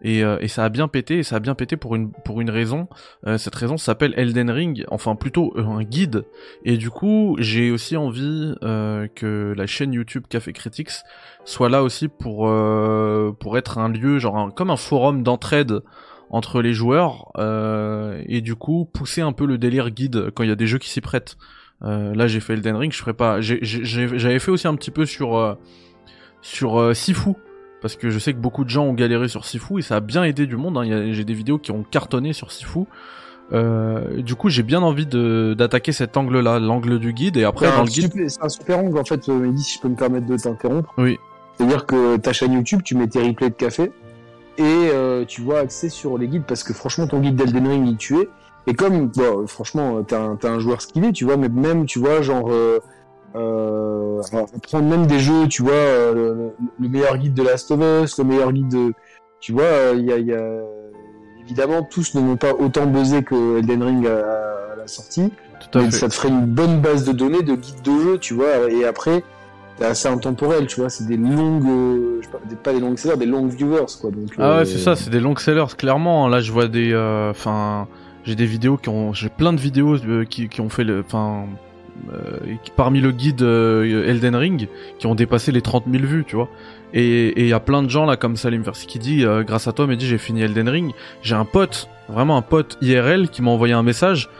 A: et, euh, et ça a bien pété, et ça a bien pété pour une pour une raison. Euh, cette raison s'appelle Elden Ring, enfin plutôt euh, un guide. Et du coup, j'ai aussi envie que la chaîne YouTube Café Critics soit là aussi pour pour être un lieu genre comme un forum d'entraide entre les joueurs euh, et du coup pousser un peu le délire guide quand il y a des jeux qui s'y prêtent. Euh, là j'ai fait Elden Ring, je ferai pas. J'avais fait aussi un petit peu sur euh, sur euh, Sifu parce que je sais que beaucoup de gens ont galéré sur Sifu et ça a bien aidé du monde. hein. J'ai des vidéos qui ont cartonné sur Sifu. Euh, du coup j'ai bien envie de d'attaquer cet angle-là, l'angle du guide et après dans le guide.
B: c'est un super angle en fait, euh, Mehdi, si je peux me permettre de t'interrompre.
A: Oui.
B: C'est-à-dire que ta chaîne YouTube, tu mets tes replays de café et euh, tu vois axé sur les guides parce que franchement ton guide d'Elden Ring il tuait. Et comme bon, franchement t'es un, t'es un joueur skillé, tu vois, mais même tu vois genre euh, euh, alors, prendre même des jeux, tu vois, euh, le, le meilleur guide de Last of Us, le meilleur guide de, tu vois, euh, il y a, il y a évidemment tous ne vont pas autant buzzer que Elden Ring à, à la sortie.
A: Tout à
B: Mais
A: fait.
B: ça te ferait une bonne base de données de guide de jeu, tu vois. Et après, c'est assez intemporel, tu vois. C'est des longues, euh, je sais pas, des- pas des longues sellers, des longues viewers, quoi. Donc,
A: Ah
B: euh,
A: ouais, c'est ça, c'est des long sellers, clairement. Là, je vois des, euh, enfin, j'ai des vidéos qui ont, j'ai plein de vidéos euh, qui, qui ont fait enfin, euh, parmi le guide euh, Elden Ring, qui ont dépassé les 30 000 vues, tu vois. Et et il y a plein de gens là, comme Salim Versi qui dit, euh, grâce à toi, Mehdi, j'ai fini Elden Ring. J'ai un pote, vraiment un pote IRL, qui m'a envoyé un message,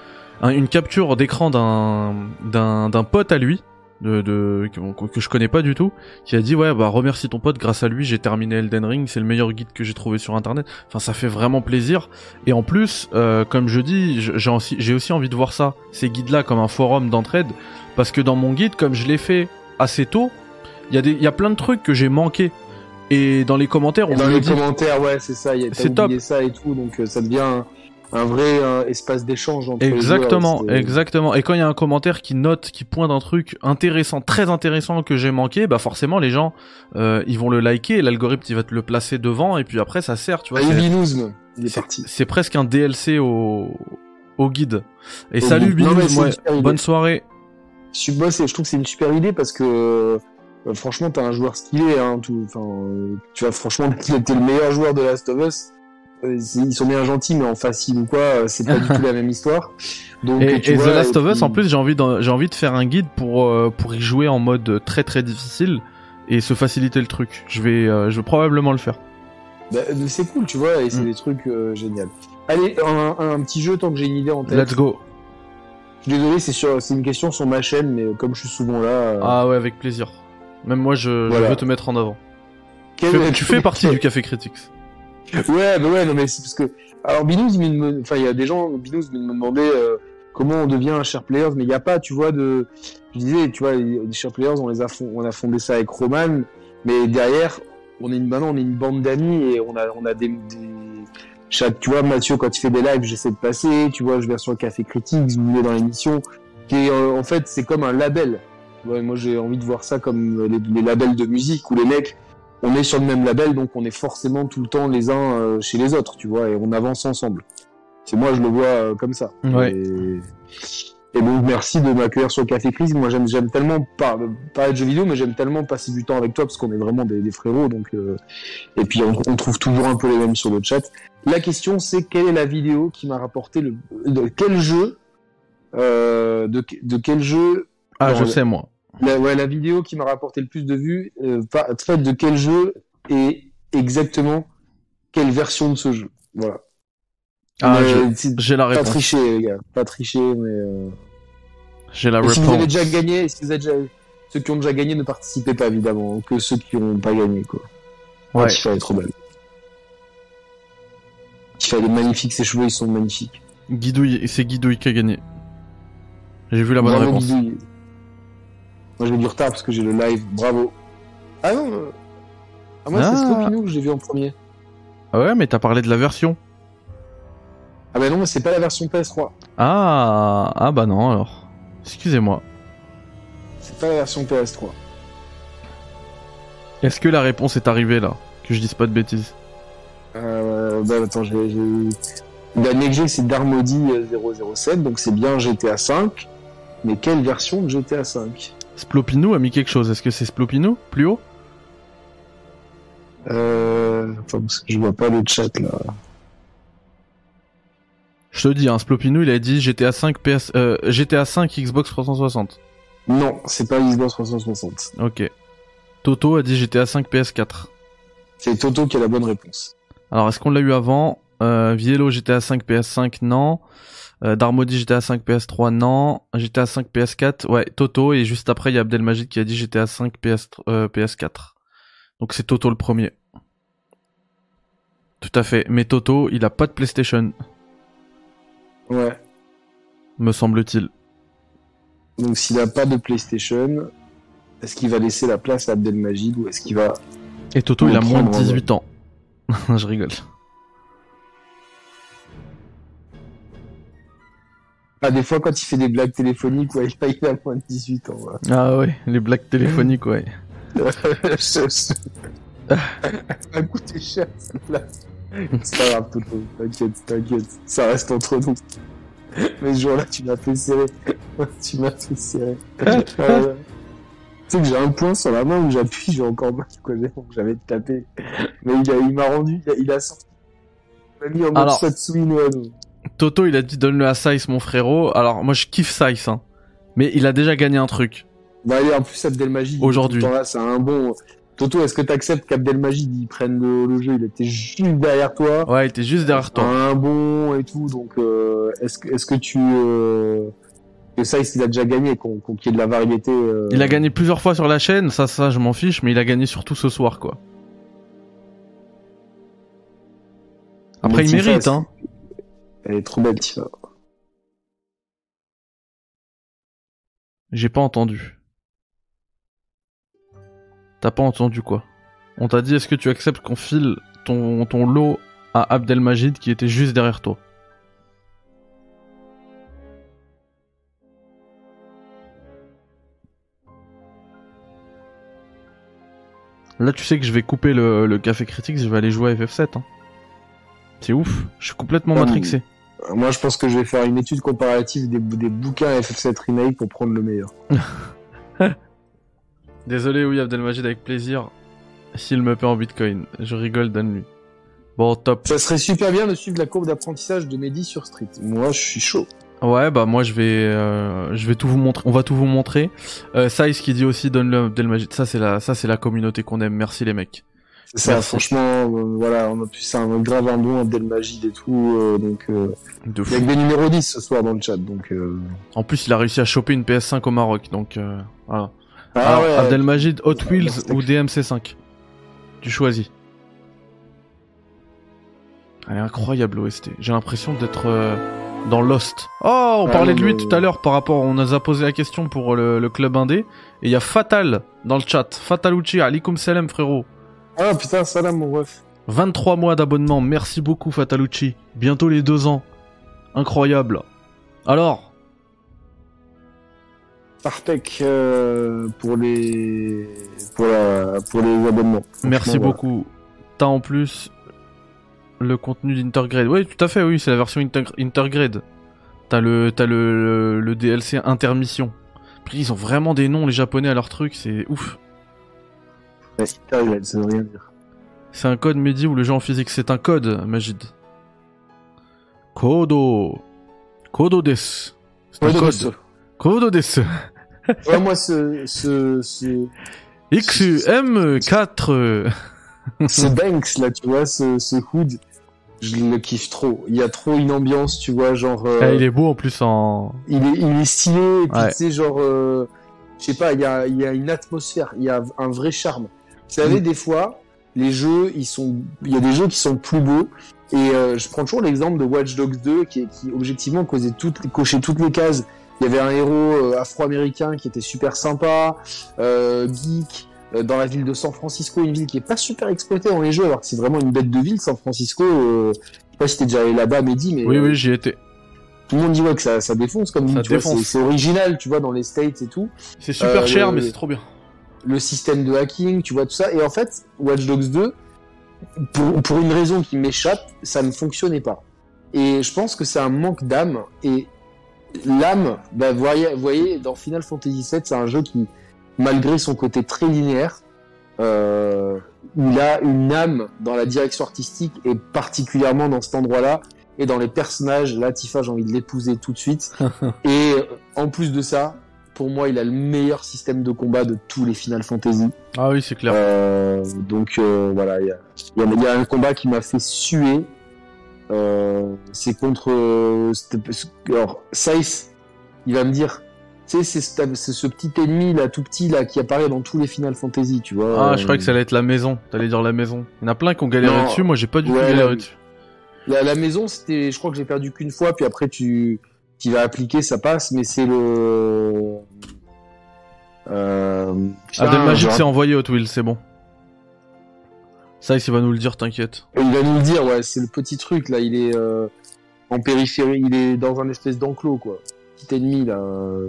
A: un- une capture d'écran d'un, d'un, d'un pote à lui. De, de que, que je connais pas du tout qui a dit ouais bah remercie ton pote grâce à lui j'ai terminé Elden Ring c'est le meilleur guide que j'ai trouvé sur internet enfin ça fait vraiment plaisir et en plus euh, comme je dis j'ai aussi j'ai aussi envie de voir ça ces guides là comme un forum d'entraide parce que dans mon guide comme je l'ai fait assez tôt il y a des il y a plein de trucs que j'ai manqué et dans les commentaires on
B: Dans
A: me
B: les
A: dit
B: commentaires, ouais, c'est ça. y a-
A: C'est top.
B: ça et tout, donc euh, ça devient un, vrai euh, espace d'échange entre les
A: Exactement,
B: et c'est-
A: exactement. Et quand il y a un commentaire qui note, qui pointe un truc intéressant, très intéressant que j'ai manqué, bah forcément les gens, euh, ils vont le liker, l'algorithme il va te le placer devant, et puis après ça sert, tu vois.
B: Ah,
A: c'est- presque un DLC au, au guide. Et
B: Au
A: salut
B: guide.
A: Binous, ouais.
B: idée.
A: bonne soirée.
B: Je, suis- je trouve que c'est une super idée parce que euh, franchement, t'as un joueur skillé, hein, tout, enfin, euh, tu vois, franchement, t'es le meilleur joueur de Last of Us. Euh, ils sont bien gentils, mais en facile ou quoi, euh, c'est pas du tout la même histoire. Donc,
A: Et,
B: tu
A: et
B: vois,
A: The Last of Us, en plus, j'ai envie, d'en- j'ai envie de faire un guide pour, euh, pour y jouer en mode très très difficile et se faciliter le truc. Je vais, euh, je vais probablement le faire.
B: Bah, c'est cool, tu vois, et c'est
A: Mm.
B: des trucs euh, géniaux. Allez, un, un petit jeu tant que j'ai une idée en tête.
A: Let's go.
B: Je suis désolé, c'est sur, c'est une question sur ma chaîne, mais comme je suis souvent là. euh,
A: Ah ouais, avec plaisir. Même moi, je, veux te mettre en avant.
B: quel-
A: Tu fais, tu fais partie du Café Critics.
B: Ouais, bah ouais, non mais c'est parce que alors Binous, me- enfin il y a des gens, Binous me demandait euh, comment on devient un share players, mais il n'y a pas, tu vois, de, je disais, tu vois, les share players, on les a, fond- on a fondé ça avec Roman, mais derrière, on est une, maintenant on est une bande d'amis et on a, des, tu vois, Mathieu quand il fait des lives, j'essaie de passer, tu vois, je viens sur le Café Critiques, vous venez dans l'émission, qui euh, en fait, c'est comme un label. Moi j'ai envie de voir ça comme euh, les, les labels de musique où les mecs on est sur le même label, donc on est forcément tout le temps les uns euh, chez les autres, tu vois, et on avance ensemble. C'est moi, je le vois euh, comme ça.
A: Ouais.
B: Et, Et donc merci de m'accueillir sur le Café Crise. Moi j'aime j'aime tellement par- parler de jeux vidéo, mais j'aime tellement passer du temps avec toi parce qu'on est vraiment des, des frérots. Donc euh, et puis on, on trouve toujours un peu les mêmes sur le chat. La question c'est quelle est la vidéo qui m'a rapporté le de quel jeu euh, de, de quel jeu
A: Ah, je sais, moi.
B: La, ouais, la vidéo qui m'a rapporté le plus de vues, euh, pas- de quel jeu et exactement quelle version de ce jeu. Voilà.
A: Ah, j'ai- la
B: pas
A: réponse.
B: tricher, les gars. Pas tricher, mais. euh,
A: J'ai la
B: et si vous avez
A: réponse.
B: déjà gagné, si vous avez déjà... ceux qui ont déjà gagné ne participez pas évidemment, que ceux qui n'ont pas gagné quoi.
A: Ouais.
B: Tifa est trop belle. Tifa elle est magnifique, ses cheveux ils sont magnifiques.
A: Guidouille, c'est Guidouille qui a gagné. J'ai vu la bonne
B: Bravo,
A: réponse.
B: Guigui. Moi j'ai du retard parce que j'ai le live, bravo. Ah non euh, Ah moi
A: Ah.
B: c'est Slopinou que j'ai vu en premier.
A: Ah ouais, mais t'as parlé de la version.
B: Ah bah non, mais c'est pas la version PS3.
A: Ah, ah bah non alors. Excusez-moi.
B: C'est pas la version PS3.
A: Est-ce que la réponse est arrivée là? Que je dise pas de bêtises.
B: Euh, bah attends, j'ai... La j'ai c'est Darmody euh, 007, donc c'est bien GTA 5. Mais quelle version de GTA 5
A: Splopinou a mis quelque chose. Est-ce que c'est Splopinou Plus haut?
B: Euh... Attends, parce que je vois pas le chat là.
A: Je te dis, hein, Splopinou il a dit GTA 5 PS, euh, GTA 5 Xbox 360.
B: Non, c'est pas Xbox 360.
A: Ok. Toto a dit GTA 5 PS4.
B: C'est Toto qui a la bonne réponse.
A: Alors est-ce qu'on l'a eu avant? Euh, Viello GTA 5 PS5 non. Euh, Darmody GTA 5 PS3 non. GTA 5 PS4 ouais Toto et juste après il y a Abdelmajid qui a dit GTA 5 PS euh, PS4. Donc c'est Toto le premier. Tout à fait. Mais Toto il a pas de PlayStation
B: Ouais.
A: me semble-t-il.
B: Donc s'il a pas de PlayStation, est-ce qu'il va laisser la place à Abdelmajid ou est-ce qu'il va...
A: Et Toto il a moins de
B: prendre,
A: 18 ans. Je rigole.
B: Ah, des fois quand il fait des blagues téléphoniques, ouais, il a moins de 18 ans. ouais.
A: Ah ouais les blagues téléphoniques ouais.
B: Ça va coûter cher cette place. C'est pas grave, Toto. T'inquiète, t'inquiète. Ça reste entre nous. Mais ce jour-là, tu m'as fait serrer. tu m'as fait serrer. Euh, Tu sais que j'ai un point sur la main où j'appuie, j'ai encore mal, quoi. Donc j'avais tapé. Mais il a- il m'a rendu, il a, il a sorti. Il m'a mis en mode
A: Alors-. Toto, il a dit donne-le à Sice, mon frérot. Alors, moi, je kiffe Sice, hein. Mais il a déjà gagné un truc.
B: Bah allez, en plus Abdelmajid.
A: Aujourd'hui.
B: Là, c'est un bon. Toto, est-ce que t'acceptes qu'Abdelmajid il prenne le, le jeu? Il était juste derrière toi.
A: Ouais, il était juste derrière toi.
B: un bon et tout. Donc, euh, est-ce que, est-ce que tu, euh, que ça, il a déjà gagné, qu'on, qu'on, qu'il y ait de la variété. euh,
A: Il a gagné plusieurs fois sur la chaîne, ça, ça, je m'en fiche, mais il a gagné surtout ce soir, quoi. Après,
B: mais
A: il mérite, hein.
B: Elle est trop belle, Tifa.
A: J'ai pas entendu. T'as pas entendu quoi? On t'a dit est-ce que tu acceptes qu'on file ton, ton lot à Abdelmajid qui était juste derrière toi? Là tu sais que je vais couper le, le café critique, je vais aller jouer à FF7. hein. C'est ouf, je suis complètement matrixé.
B: Moi, je pense que je vais faire une étude comparative des, des bouquins FF7 Remake pour prendre le meilleur.
A: Désolé, oui, Abdelmajid, avec plaisir. S'il me paie en bitcoin. Je rigole, donne-lui. Bon, top.
B: Ça serait super bien de suivre la courbe d'apprentissage de Mehdi sur Street. Moi, je suis chaud.
A: Ouais, bah moi je vais, euh, je vais tout vous montrer. On va tout vous montrer. Euh, Size qui dit aussi donne-le Abdelmajid. Ça c'est la, ça c'est la communauté qu'on aime. Merci les mecs.
B: C'est ça,
A: Merci.
B: franchement, euh, voilà, on a pu ça un grave un don Abdelmajid et tout, euh, donc euh,
A: De
B: il y a que des numéros 10 ce soir dans le chat, donc.
A: En plus, il a réussi à choper une PS5 au Maroc, donc voilà.
B: Ah
A: Alors,
B: ouais,
A: Abdelmajid, Hot Wheels ou DMC5 Tu choisis. Elle est incroyable l'OST. J'ai l'impression d'être euh, dans Lost. Oh, on
B: Ah,
A: parlait de lui
B: mais-
A: tout à l'heure par rapport. On nous a posé la question pour le, le club indé. Et il y a Fatal dans le chat. Fatalucci, alikum salam frérot.
B: Ah putain, salam mon ref.
A: 23 mois d'abonnement. Merci beaucoup Fatalucci. Bientôt les deux ans. Incroyable. Alors,
B: Parpec euh, pour les pour la pour les abonnements.
A: merci beaucoup. T'as en plus le contenu d'Intergrade. Oui, tout à fait, oui, c'est la version Intergrade. T'as le, le, le, DLC intermission. Après, ils ont vraiment des noms, les japonais, à leur truc, c'est ouf.
B: Ça veut rien dire.
A: C'est un code Mehdi ou le jeu en physique C'est un code, Magid. Kodo. Kodo des. C'est un code. Kodo des.
B: Ouais, moi, ce, ce, ce,
A: XM4.
B: ce Banks, là, tu vois, ce, ce hood, je le kiffe trop. Il y a trop une ambiance, tu vois, genre... euh,
A: Ah, il est beau en plus en.
B: il est, il est stylé, et puis
A: Ouais.
B: tu sais, genre, euh, je sais pas, il y a, il y a une atmosphère, il y a un vrai charme. Vous savez, des fois, les jeux, ils sont, il y a des jeux qui sont plus beaux, et euh, je prends toujours l'exemple de Watch Dogs 2, qui, qui objectivement causait toutes, cochait toutes les cases. Il y avait un héros euh, afro-américain qui était super sympa, euh, geek, euh, dans la ville de San Francisco, une ville qui est pas super exploitée dans les jeux, alors que c'est vraiment une bête de ville, San Francisco. Euh, je sais pas si t'es déjà allé là-bas, Mehdi, mais
A: Oui,
B: euh,
A: oui, j'y étais.
B: tout le monde dit ouais que ça, ça défonce comme
A: Ça
B: tu vois,
A: défonce.
B: c'est c'est original, tu vois, dans les States et tout.
A: C'est super
B: Euh,
A: cher, mais c'est trop bien.
B: Le système de hacking, tu vois, tout ça. Et en fait, Watch Dogs 2, pour, pour une raison qui m'échappe, ça ne fonctionnait pas. Et je pense que c'est un manque d'âme. Et l'âme, bah, vous voyez, vous voyez, dans Final Fantasy VII, c'est un jeu qui, malgré son côté très linéaire, euh, il a une âme dans la direction artistique et particulièrement dans cet endroit-là et dans les personnages. Là, Tifa, j'ai envie de l'épouser tout de suite. et en plus de ça, pour moi, il a le meilleur système de combat de tous les Final Fantasy.
A: Ah oui, c'est clair.
B: Euh, donc euh, voilà, il y a, y y un combat qui m'a fait suer. Euh, c'est contre alors Scythe, il va me dire, tu sais, c'est ce- petit ennemi là, tout petit là, qui apparaît dans tous les Final Fantasy, tu vois.
A: Ah, je croyais que ça allait être la maison. T'allais dire la maison. Il y en a plein qui ont galéré
B: Non.
A: dessus. Moi, j'ai pas du tout
B: Ouais,
A: galéré dessus.
B: La, la maison, c'était, je crois que j'ai perdu qu'une fois, puis après tu, tu vas appliquer, ça passe, mais c'est le. Euh... putain,
A: Abdelmajid s'est envoyé Hot Wheels, c'est bon. Ça, il va nous le dire, t'inquiète.
B: Il va nous le dire, ouais, c'est le petit truc là, il est euh, en périphérie, il est dans un espèce d'enclos quoi. Petit ennemi là. euh.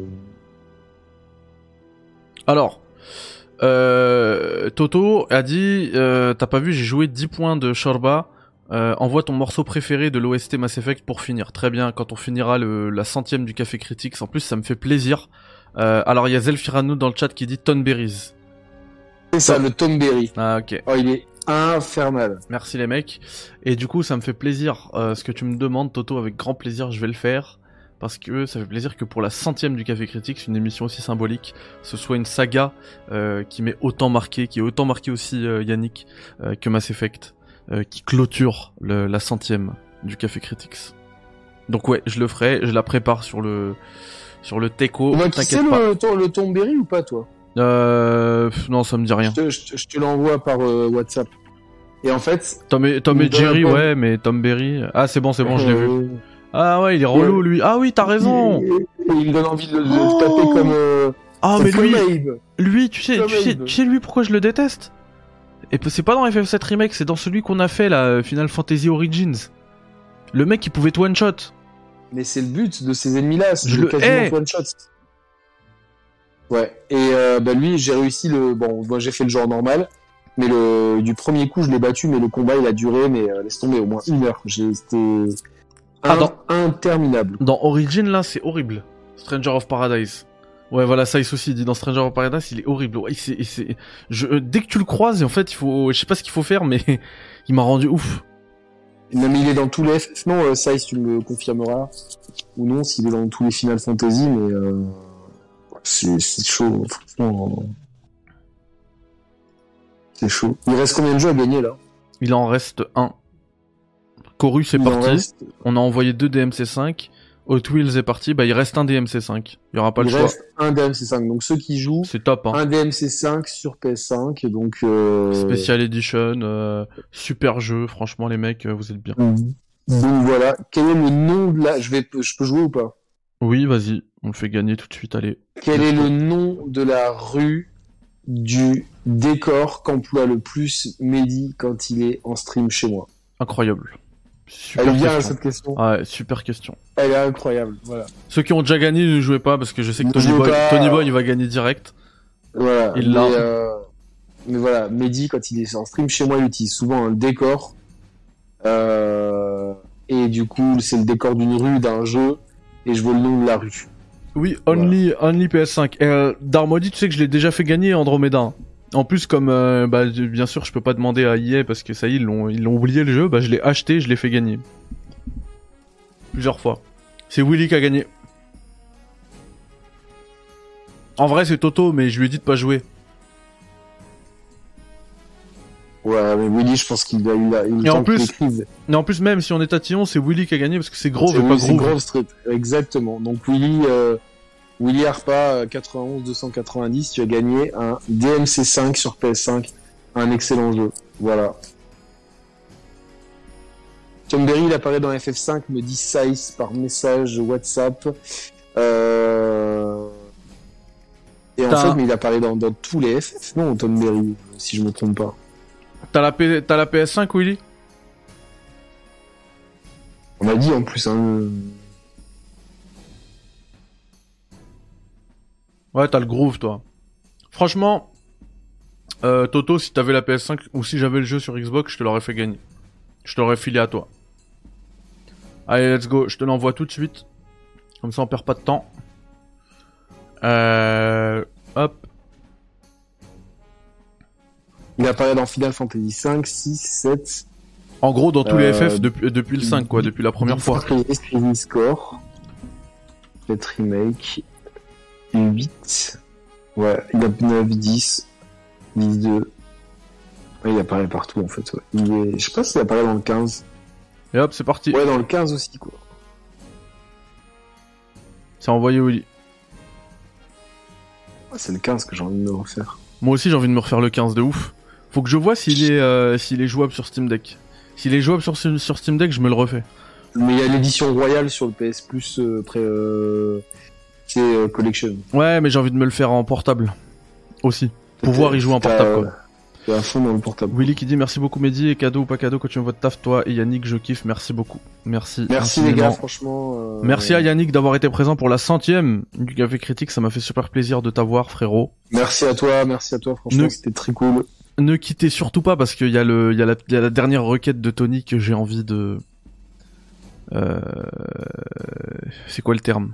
A: Alors, euh, Toto a dit, euh, t'as pas vu, j'ai joué 10 points de Shorba. Euh, envoie ton morceau préféré de l'OST Mass Effect pour finir. Très bien, quand on finira le, la centième du Café Critiques. En plus, ça me fait plaisir. Euh, alors, il y a Zelfirano dans le chat qui dit Tonberries.
B: C'est ça, le Tom Berry.
A: Ah, ok.
B: Oh, il est infernal.
A: Merci les mecs. Et du coup, ça me fait plaisir. euh, ce que tu me demandes, Toto, avec grand plaisir, je vais le faire. Parce que ça fait plaisir que pour la centième du Café Critique, une émission aussi symbolique, ce soit une saga euh, qui m'est autant marqué, qui est autant marqué aussi euh, Yannick euh, que Mass Effect, euh, qui clôture le- la centième du Café Critics. Donc ouais, je le ferai, je la prépare sur le sur le Teco.
B: Tu qui c'est
A: T'inquiète pas.
B: le, ton- le Tom Berry ou pas toi?
A: Euh, non, ça me dit rien.
B: Je te, je te- je te l'envoie par euh, WhatsApp. Et en fait.
A: Tom et, Tom et Jerry, ouais, mais Tom Berry. Ah, c'est bon, c'est bon, je l'ai vu.
B: euh,
A: Ah ouais, il est relou lui. Ah oui, t'as raison.
B: Il, il me donne envie de le, de
A: Oh.
B: taper comme. Euh,
A: Ah mais lui, lui, tu sais,
B: Comme
A: tu sais, tu sais lui pourquoi je le déteste? Et c'est pas dans FF7 remake, c'est dans celui qu'on a fait là, Final Fantasy Origins. Le mec il pouvait te one shot.
B: Mais c'est le but de ces ennemis-là, c'est
A: Je
B: de
A: le hais.
B: one shot. Ouais. Et euh, bah lui, j'ai réussi le. Bon, moi j'ai fait le genre normal, mais le du premier coup, je l'ai battu, mais le combat il a duré, mais euh, laisse tomber au moins une heure. J'ai c'était
A: Ah, dans-
B: interminable.
A: Dans Origin là, c'est horrible. Stranger of Paradise. Ouais, voilà, ça il aussi dit dans Stranger of Paradise, il est horrible. Ouais, c'est, c'est, je, euh, dès que tu le croises, en fait, il faut, je sais pas ce qu'il faut faire, mais il m'a rendu ouf.
B: Non, mais il est dans tous les FF. Non, euh, tu me le confirmeras ou non, s'il est dans tous les Final Fantasy, mais euh, c'est c'est chaud, franchement. C'est chaud. Il reste combien de jeux à gagner là?
A: Il en reste un. Chorus est
B: Il en
A: parti.
B: reste-
A: On a envoyé deux DMC5. Hot Wheels est parti. Bah, il reste un DMC5. Il y aura pas
B: il
A: le choix.
B: reste un DMC5. Donc ceux qui jouent,
A: C'est top, hein.
B: un DMC5 sur PS5. Donc euh...
A: Special Edition, euh, super jeu. Franchement, les mecs, euh, vous êtes bien.
B: Donc voilà. Quel est le nom de la Je vais, je peux jouer ou pas?
A: Oui, vas-y. On le fait gagner tout de suite. Allez.
B: Quel est le nom de la rue du décor qu'emploie le plus Mehdi quand il est en stream chez moi?
A: Incroyable. Super
B: Elle est bien
A: question.
B: cette question.
A: Ouais, super question.
B: Elle est incroyable. Voilà.
A: Ceux qui ont déjà gagné, ne jouez pas parce que je sais que Tony Boy,
B: pas.
A: Tony Boy, il va gagner direct.
B: Voilà.
A: Il
B: mais, euh, mais voilà, Mehdi, quand il est en stream chez moi, il utilise souvent un décor. Euh, et du coup, c'est le décor d'une rue, d'un jeu. et je vois le nom de la rue.
A: Oui, only, only PS5. Euh, Darmody, tu sais que je l'ai déjà fait gagner Andromeda. En plus, comme euh, bah, bien sûr, je peux pas demander à EA parce que ça y est, ils l'ont, ils l'ont oublié le jeu. Bah, je l'ai acheté, je l'ai fait gagner plusieurs fois. C'est Willy qui a gagné. En vrai, c'est Toto, mais je lui ai dit de pas jouer.
B: Ouais, mais Willy, je pense qu'il a eu la.
A: Et en plus, mais en plus, même si on est tatillon, c'est Willy qui a gagné parce que c'est gros, pas gros.
B: Grove Street, exactement. Donc Willy, euh, Willy Arpa 91 290, tu as gagné un DMC 5 sur PS5, un excellent jeu. Voilà. Tom Berry, il apparaît dans FF5, me dit Size par message WhatsApp. Euh... Et en fait, mais il apparaît dans, dans tous les FF, non, Tom Berry, si je me trompe pas.
A: T'as la, P... la PS5, Willy?
B: On m'a dit en plus, hein.
A: Ouais, t'as le groove, toi. Franchement, euh, Toto, si t'avais la PS5 ou si j'avais le jeu sur Xbox, je te l'aurais fait gagner. Je te l'aurais filé à toi. Allez, let's go. Je te l'envoie tout de suite. Comme ça, on perd pas de temps. Euh... Hop.
B: Il apparaît dans Final Fantasy 5, 6, 7.
A: En gros, dans tous les FF euh, depuis, depuis le 5, quoi, depuis la première fois.
B: Score. Remake. 8. Ouais, il a 9, 10, 10, 2. Ouais, il apparaît partout en fait. Ouais. Il est... Je sais pas s'il apparaît dans le 15.
A: Et hop, c'est parti.
B: Ouais, dans le 15 aussi, quoi.
A: C'est envoyé Willy.
B: Ouais, c'est le 15 que j'ai envie de me refaire.
A: Moi aussi, j'ai envie de me refaire le 15 de ouf. Faut que je vois s'il est, euh, s'il est jouable sur Steam Deck. S'il est jouable sur, sur Steam Deck, je me le refais.
B: Mais il y a l'édition royale sur le PS Plus euh, près. Euh, c'est euh, Collection.
A: Ouais, mais j'ai envie de me le faire en portable. Aussi. Pouvoir y jouer en portable, quoi.
B: À fond dans le portable.
A: Willy qui dit merci beaucoup Mehdi et cadeau ou pas cadeau quand tu me vois de taf toi et Yannick je kiffe merci beaucoup merci
B: merci les gars franchement euh,
A: merci à Yannick d'avoir été présent pour la centième du café critique ça m'a fait super plaisir de t'avoir frérot
B: merci à toi merci à toi franchement c'était très cool
A: ne quittez surtout pas parce qu'il y a le il y a la, il y a la dernière requête de Tony que j'ai envie de euh... c'est quoi le terme?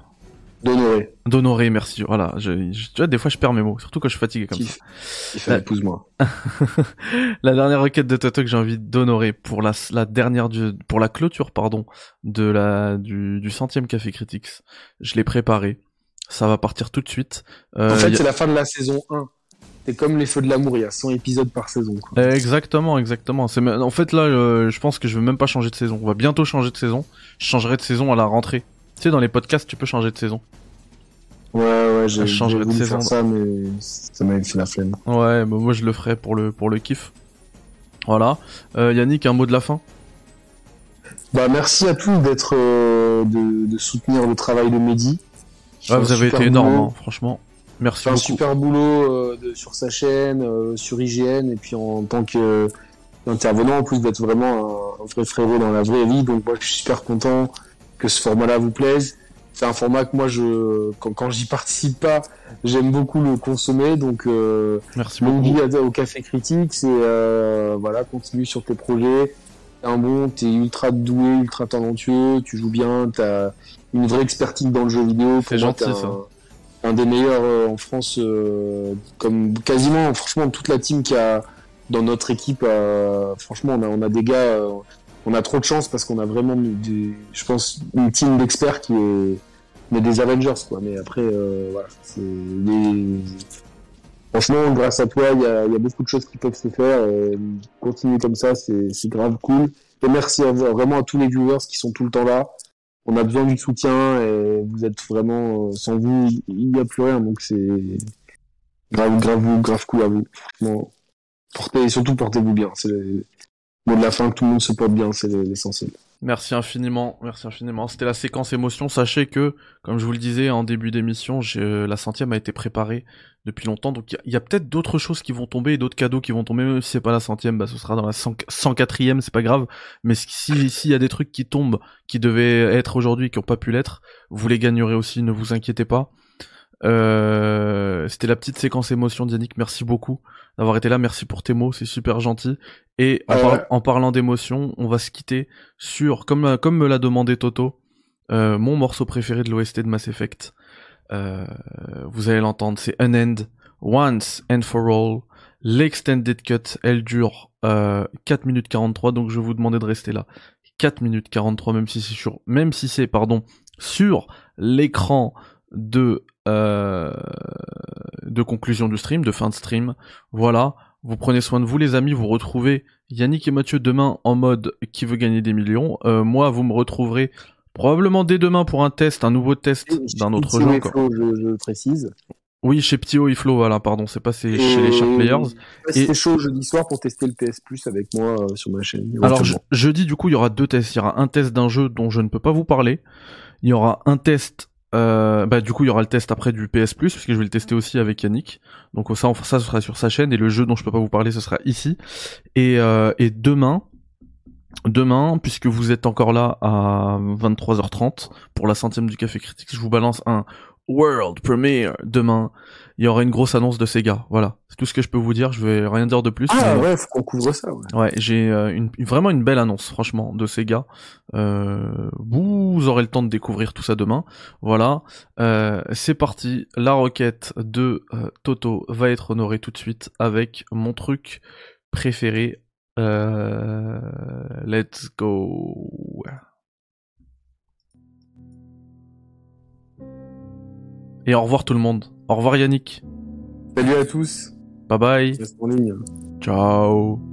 B: D'honorer.
A: D'honorer, merci. Voilà, je, tu vois, des fois je perds mes mots, surtout quand je suis fatigué comme ça.
B: Il fait épouse-moi.
A: la dernière requête de Toto que j'ai envie d'honorer pour la, la dernière du, pour la clôture, pardon, de la, du, du centième Café Critics. Je l'ai préparé. Ça va partir tout de suite.
B: Euh, en fait, c'est la fin de la saison 1. C'est comme les feux de l'amour, il y a 100 épisodes par saison. Quoi.
A: Exactement, exactement. C'est en fait là, euh, je pense que je vais même pas changer de saison. On va bientôt changer de saison. Je changerai de saison à la rentrée. Sais, dans les podcasts, tu peux changer de saison.
B: Ouais, ouais, j'ai changé de saison. ça, mais ça m'a fait la flemme.
A: Ouais, bah moi je le ferai pour le, pour le kiff. Voilà. Euh, Yannick, un mot de la fin?
B: Bah, merci à tous d'être, euh, de, de, soutenir le travail de Mehdi.
A: Ouais, vous avez été énorme, hein, franchement. Merci beaucoup.
B: un super boulot euh, de, sur sa chaîne, euh, sur IGN, et puis en tant que intervenant, en plus d'être vraiment un, un, vrai frérot dans la vraie vie. Donc moi, je suis super content que ce format-là vous plaise. C'est un format que moi, je, quand, quand j'y participe pas, j'aime beaucoup le consommer. Donc, euh,
A: merci beaucoup.
B: au Café Critique, c'est euh, voilà, continue sur tes projets. T'es un bon, t'es ultra doué, ultra talentueux, tu joues bien, t'as une vraie expertise dans le jeu vidéo.
A: C'est gentil
B: un,
A: ça.
B: Un des meilleurs euh, en France, euh, comme quasiment, franchement, toute la team qui a dans notre équipe, franchement, on a, on a des gars on a trop de chance parce qu'on a vraiment des, je pense une team d'experts qui est mais des Avengers quoi. Mais après euh, voilà. C'est franchement grâce à toi il y a, y a, beaucoup de choses qui peuvent se faire. Et continuer comme ça c'est grave cool. Et merci à vous, vraiment à tous les viewers qui sont tout le temps là. On a besoin du soutien et vous êtes vraiment sans vous il n'y a plus rien. Donc c'est grave grave grave cool à vous. Portez surtout portez-vous bien Bon, de la fin, que tout le monde se porte bien, c'est l'essentiel.
A: Merci infiniment, merci infiniment. C'était la séquence émotion. Sachez que, comme je vous le disais en début d'émission, la centième a été préparée depuis longtemps. Donc il y a, peut-être d'autres choses qui vont tomber, d'autres cadeaux qui vont tomber. Même si c'est pas la centième, bah ce sera dans la 104ème, c'est pas grave. Mais si s'il y a des trucs qui tombent, qui devaient être aujourd'hui, qui ont pas pu l'être, vous les gagnerez aussi. Ne vous inquiétez pas. Euh, c'était la petite séquence émotion d'Yannick. Merci beaucoup d'avoir été là. Merci pour tes mots, c'est super gentil. Et en, parlant d'émotion, on va se quitter sur, comme, comme me l'a demandé Toto, euh, mon morceau préféré de l'OST de Mass Effect. Euh, vous allez l'entendre, c'est An End, Once and for All. L'extended cut, elle dure euh, 4 minutes 43, donc je vais vous demander de rester là. 4 minutes 43, même si c'est sur, même si c'est, pardon, sur l'écran de euh, de conclusion du stream, de fin de stream. Voilà, vous prenez soin de vous les amis, vous retrouvez Yannick et Mathieu demain en mode qui veut gagner des millions. Euh, moi, vous me retrouverez probablement dès demain pour un test, un nouveau test d'un autre jeu.
B: Je, je précise.
A: Oui, chez Ptio et Flo, voilà, pardon, c'est pas chez les Shark Players.
B: C'était chaud jeudi soir pour tester le PS Plus avec moi euh, sur ma chaîne.
A: Alors, jeudi, du coup, il y aura deux tests. Il y aura un test d'un jeu dont je ne peux pas vous parler. Il y aura un test euh, bah du coup il y aura le test après du PS Plus parce que je vais le tester aussi avec Yannick. Donc ça, ça ce sera sur sa chaîne et le jeu dont je peux pas vous parler ce sera ici. Et, euh, et demain, demain puisque vous êtes encore là à 23h30 pour la centième du Café Critique, je vous balance un World Premiere demain. Il y aura une grosse annonce de Sega. Voilà, c'est tout ce que je peux vous dire. Je vais rien dire de plus.
B: Ah ouais, faut qu'on couvre ça. Ouais,
A: ouais j'ai euh, une, vraiment une belle annonce, franchement, de Sega. Euh, vous aurez le temps de découvrir tout ça demain. Voilà, euh, c'est parti. La requête de euh, Toto va être honorée tout de suite avec mon truc préféré. let's go. Et au revoir tout le monde. Au revoir Yannick.
B: Salut à tous.
A: Bye bye. Ciao.